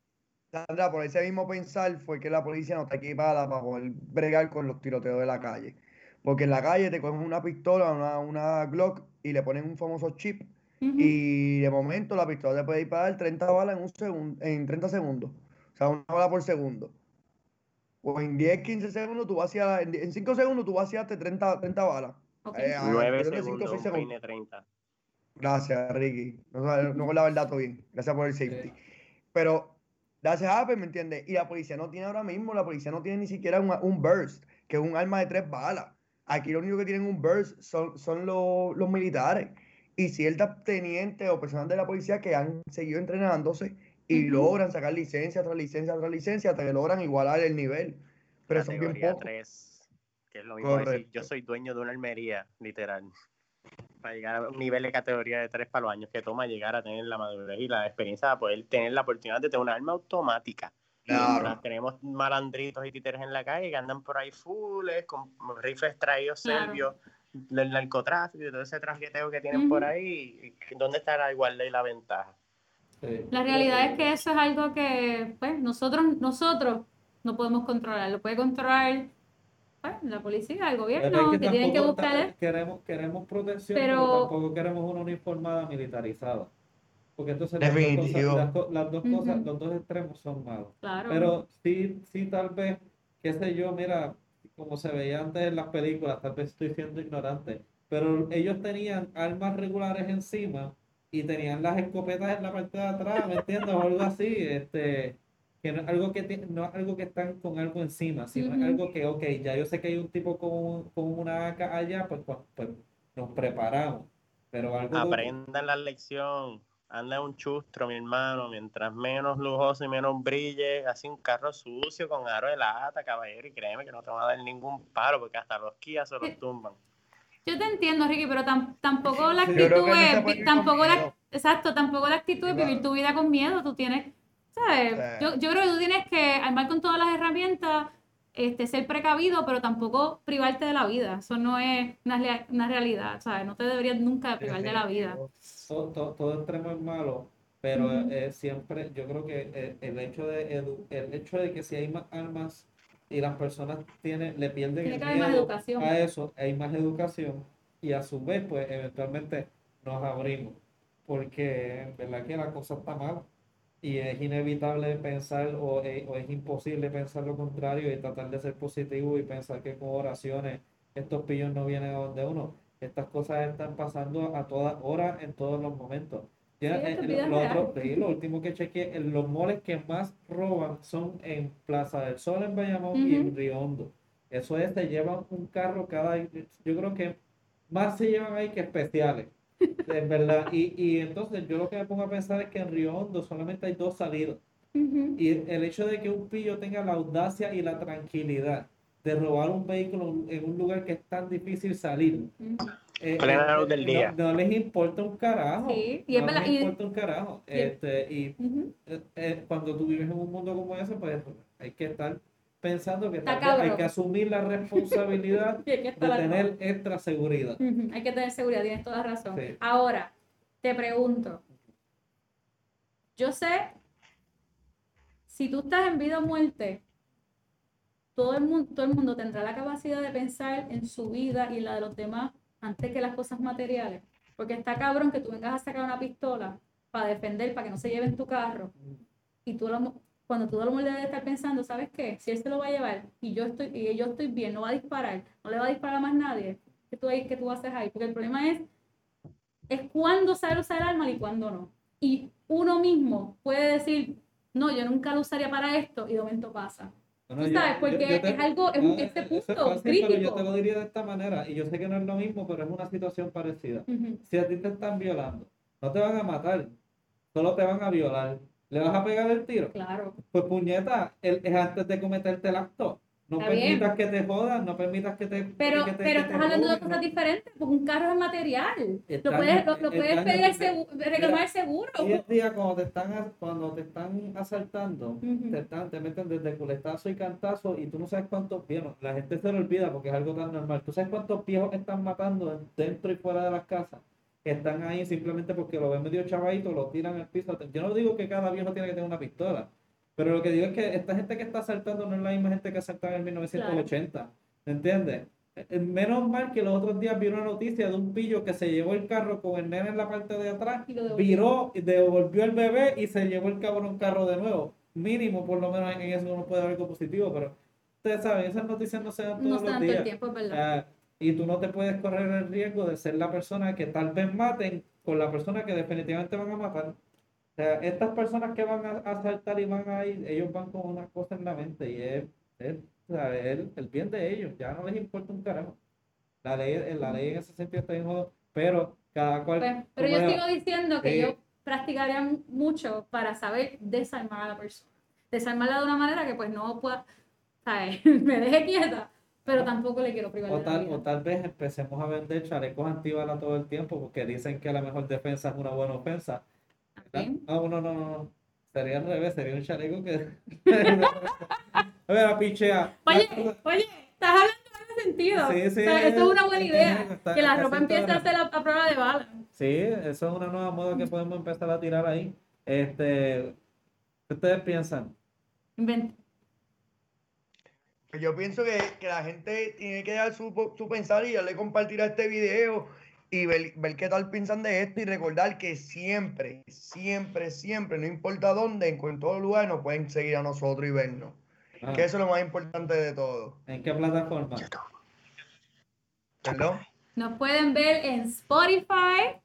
Sandra, por ese mismo pensar fue que la policía no está equipada para poder bregar con los tiroteos de la calle. Porque en la calle te cogen una pistola, una, una Glock y le ponen un famoso chip y de momento la pistola te puede disparar 30 balas en, un segundo, en 30 segundos. O sea, una bala por segundo. O en 10, 15 segundos tú vacías, en 5 segundos tú vaciaste 30, 30 balas. Okay. Eh, 9 segundos, 5, segundos. 30. Gracias, Ricky. No, no con la verdad todo bien. Gracias por el safety. Pero, gracias a Apple, ¿me entiendes? Y la policía no tiene ahora mismo, la policía no tiene ni siquiera un, un burst, que es un arma de 3 balas. Aquí lo único que tienen un burst son, son los, los militares y ciertas tenientes o personas de la policía que han seguido entrenándose y logran sacar licencia tras licencia tras licencia hasta que logran igualar el nivel. Pero son bien pocos. 3, que es lo mismo decir, yo soy dueño de una almería, literal. Para llegar a un nivel de categoría de 3 para los años que toma llegar a tener la madurez y la experiencia de poder tener la oportunidad de tener un arma automática. Claro. Tenemos malandritos y títeres en la calle que andan por ahí fulles, con rifles traídos serbios del narcotráfico y todo ese trajeteo que tienen por ahí, ¿dónde está la igualdad y la ventaja? La realidad es que eso es algo que pues, nosotros, nosotros no podemos controlar, lo puede controlar pues, la policía, el gobierno, que, tienen que buscar... Queremos, queremos protección, pero... tampoco queremos una uniformada militarizada. Porque entonces las dos, cosas, los dos extremos son malos. Pero sí, sí, tal vez, qué sé yo, mira, como se veía antes en las películas, tal vez estoy siendo ignorante, pero ellos tenían armas regulares encima y tenían las escopetas en la parte de atrás, ¿me entiendes? O algo así, este, que no es algo que, no es algo que están con algo encima, sino es algo que, ok, ya yo sé que hay un tipo con, con una AK allá, pues, pues, pues nos preparamos. Pero algo Aprendan la lección anda un chustro, mi hermano, mientras menos lujoso y menos brille, así un carro sucio con aro de lata, caballero, y créeme que no te van a dar ningún paro, porque hasta los Kia se los tumban. Yo te entiendo, Ricky, pero tampoco la actitud es, tampoco la, exacto, tampoco la actitud es vivir tu vida con miedo, tú tienes, ¿sabes? Yo, yo creo que tú tienes que armar con todas las herramientas este, ser precavido, pero tampoco privarte de la vida. Eso no es una, una realidad, ¿sabes? No te deberías nunca privar de la vida. Todo, todo, extremo es malo, pero eh, siempre, yo creo que eh, el, hecho de el hecho de que si hay más armas y las personas tienen, le pierden el miedo a eso, hay más educación y a su vez, pues eventualmente nos abrimos, porque en verdad que la cosa está mal y es inevitable pensar o es, o es, imposible pensar lo contrario y tratar de ser positivo y pensar que con oraciones estos pillos no vienen a donde uno. Estas cosas están pasando a todas horas, en todos los momentos. Eh, lo, último que chequeé, los moles que más roban son en Plaza del Sol, en Bayamón y en Río Hondo. Eso es, se llevan un carro cada... Yo creo que más se llevan ahí que especiales. Es verdad. Y, y entonces yo lo que me pongo a pensar es que en Río Hondo solamente hay dos salidas. Y el hecho de que un pillo tenga la audacia y la tranquilidad de robar un vehículo en un lugar que es tan difícil salir. Eh, eh, del día. No, les importa un carajo. Sí, y no les importa un carajo. Este, y eh, cuando tú vives en un mundo como ese, pues hay que estar pensando que hay que asumir la responsabilidad de tener extra seguridad. Hay que tener seguridad, tienes toda razón. Ahora, te pregunto, yo sé, si tú estás en vida o muerte, todo el, mundo, todo el mundo tendrá la capacidad de pensar en su vida y la de los demás antes que las cosas materiales. Porque está cabrón que tú vengas a sacar una pistola para defender, para que no se lleven tu carro, y tú cuando tú lo debes estar pensando, ¿sabes qué? Si él se lo va a llevar y yo estoy, y yo estoy bien, no va a disparar, no le va a disparar a más nadie, ¿qué tú, qué tú haces ahí? Porque el problema es, es cuándo saber usar el arma y cuándo no. Y uno mismo puede decir, no, yo nunca lo usaría para esto y de momento pasa. ¿Tú sabes? Porque es algo, es un, este punto crítico. Pero yo te lo diría de esta manera, y yo sé que no es lo mismo, pero es una situación parecida. Si a ti te están violando, no te van a matar, solo te van a violar ¿Le vas a pegar el tiro? Claro. Pues puñeta, es antes de cometerte el acto. No permitas que te jodan, no permitas que te. Pero, pero estás hablando de cosas diferentes, porque un carro es material. lo puedes, lo, puedes pedir seguro, reclamar el seguro. Hoy día, cuando te están, cuando te están asaltando, te, están, te meten desde culetazo y cantazo, y tú no sabes cuántos viejos. La gente se lo olvida porque es algo tan normal. Tú sabes cuántos viejos están matando dentro y fuera de las casas. Que están ahí simplemente porque lo ven medio chavadito, lo tiran al piso. Yo no digo que cada viejo tiene que tener una pistola pero lo que digo es que esta gente que está asaltando no es la misma gente que asaltaba en 1980. ¿Me entiendes? Eh, menos mal que los otros días vi una noticia de un pillo que se llevó el carro con el nene en la parte de atrás, viró, devolvió el bebé y se llevó el cabrón carro de nuevo. Mínimo, por lo menos en eso uno puede ver algo positivo, pero ustedes saben, esas noticias no se dan todos los días. tiempo, ¿verdad? Ah, y tú no te puedes correr el riesgo de ser la persona que tal vez maten con la persona que definitivamente van a matar. O sea, estas personas que van a, asaltar y van a ir, ellos van con una cosa en la mente y es, es o sea, el, el, bien de ellos, ya no les importa un carajo. La ley, la ley en ese sentido está en juego, pero cada cual... Pues, pero, yo sigo diciendo que yo practicaría mucho para saber desarmar a la persona. Desarmarla de una manera que pues no pueda, ¿sabes? me deje quieta, pero tampoco le quiero privar o tal, O tal vez empecemos a vender chalecos antibalas todo el tiempo porque dicen que la mejor defensa es una buena ofensa no, no, no, no. Sería al revés, sería un chaleco que. a ver, pichea. Oye, oye, estás hablando en ese sentido. Sí, sí. esto es una buena idea. que la ropa empiece a hacer la, prueba de bala. Sí, eso es una nueva moda que podemos empezar a tirar ahí. Este, ¿Qué ustedes piensan? Inventa. Yo pienso que, que, la gente tiene que dar su, su pensar y ya le compartirá este video y ver, qué tal piensan de esto y recordar que siempre, siempre, siempre, no importa dónde, en todo lugar, nos pueden seguir a nosotros y vernos. Ah. Que eso es lo más importante de todo. ¿En qué plataforma? ¿Perdón? Nos pueden ver en Spotify,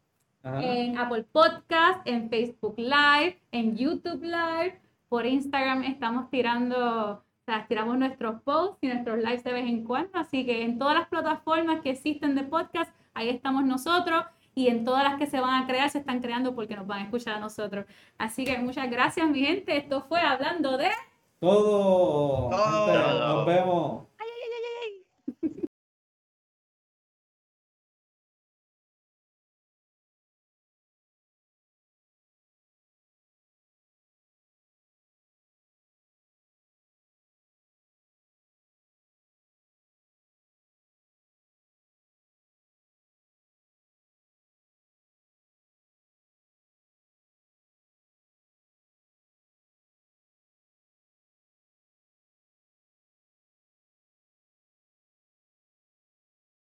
en Apple Podcast, en Facebook Live, en YouTube Live. Por Instagram estamos tirando, o sea, tiramos nuestros posts y nuestros lives de vez en cuando. Así que en todas las plataformas que existen de podcast ahí estamos nosotros y en todas las que se van a crear se están creando porque nos van a escuchar a nosotros. Así que muchas gracias mi gente, esto fue hablando de... Todo. Todo. Nos vemos.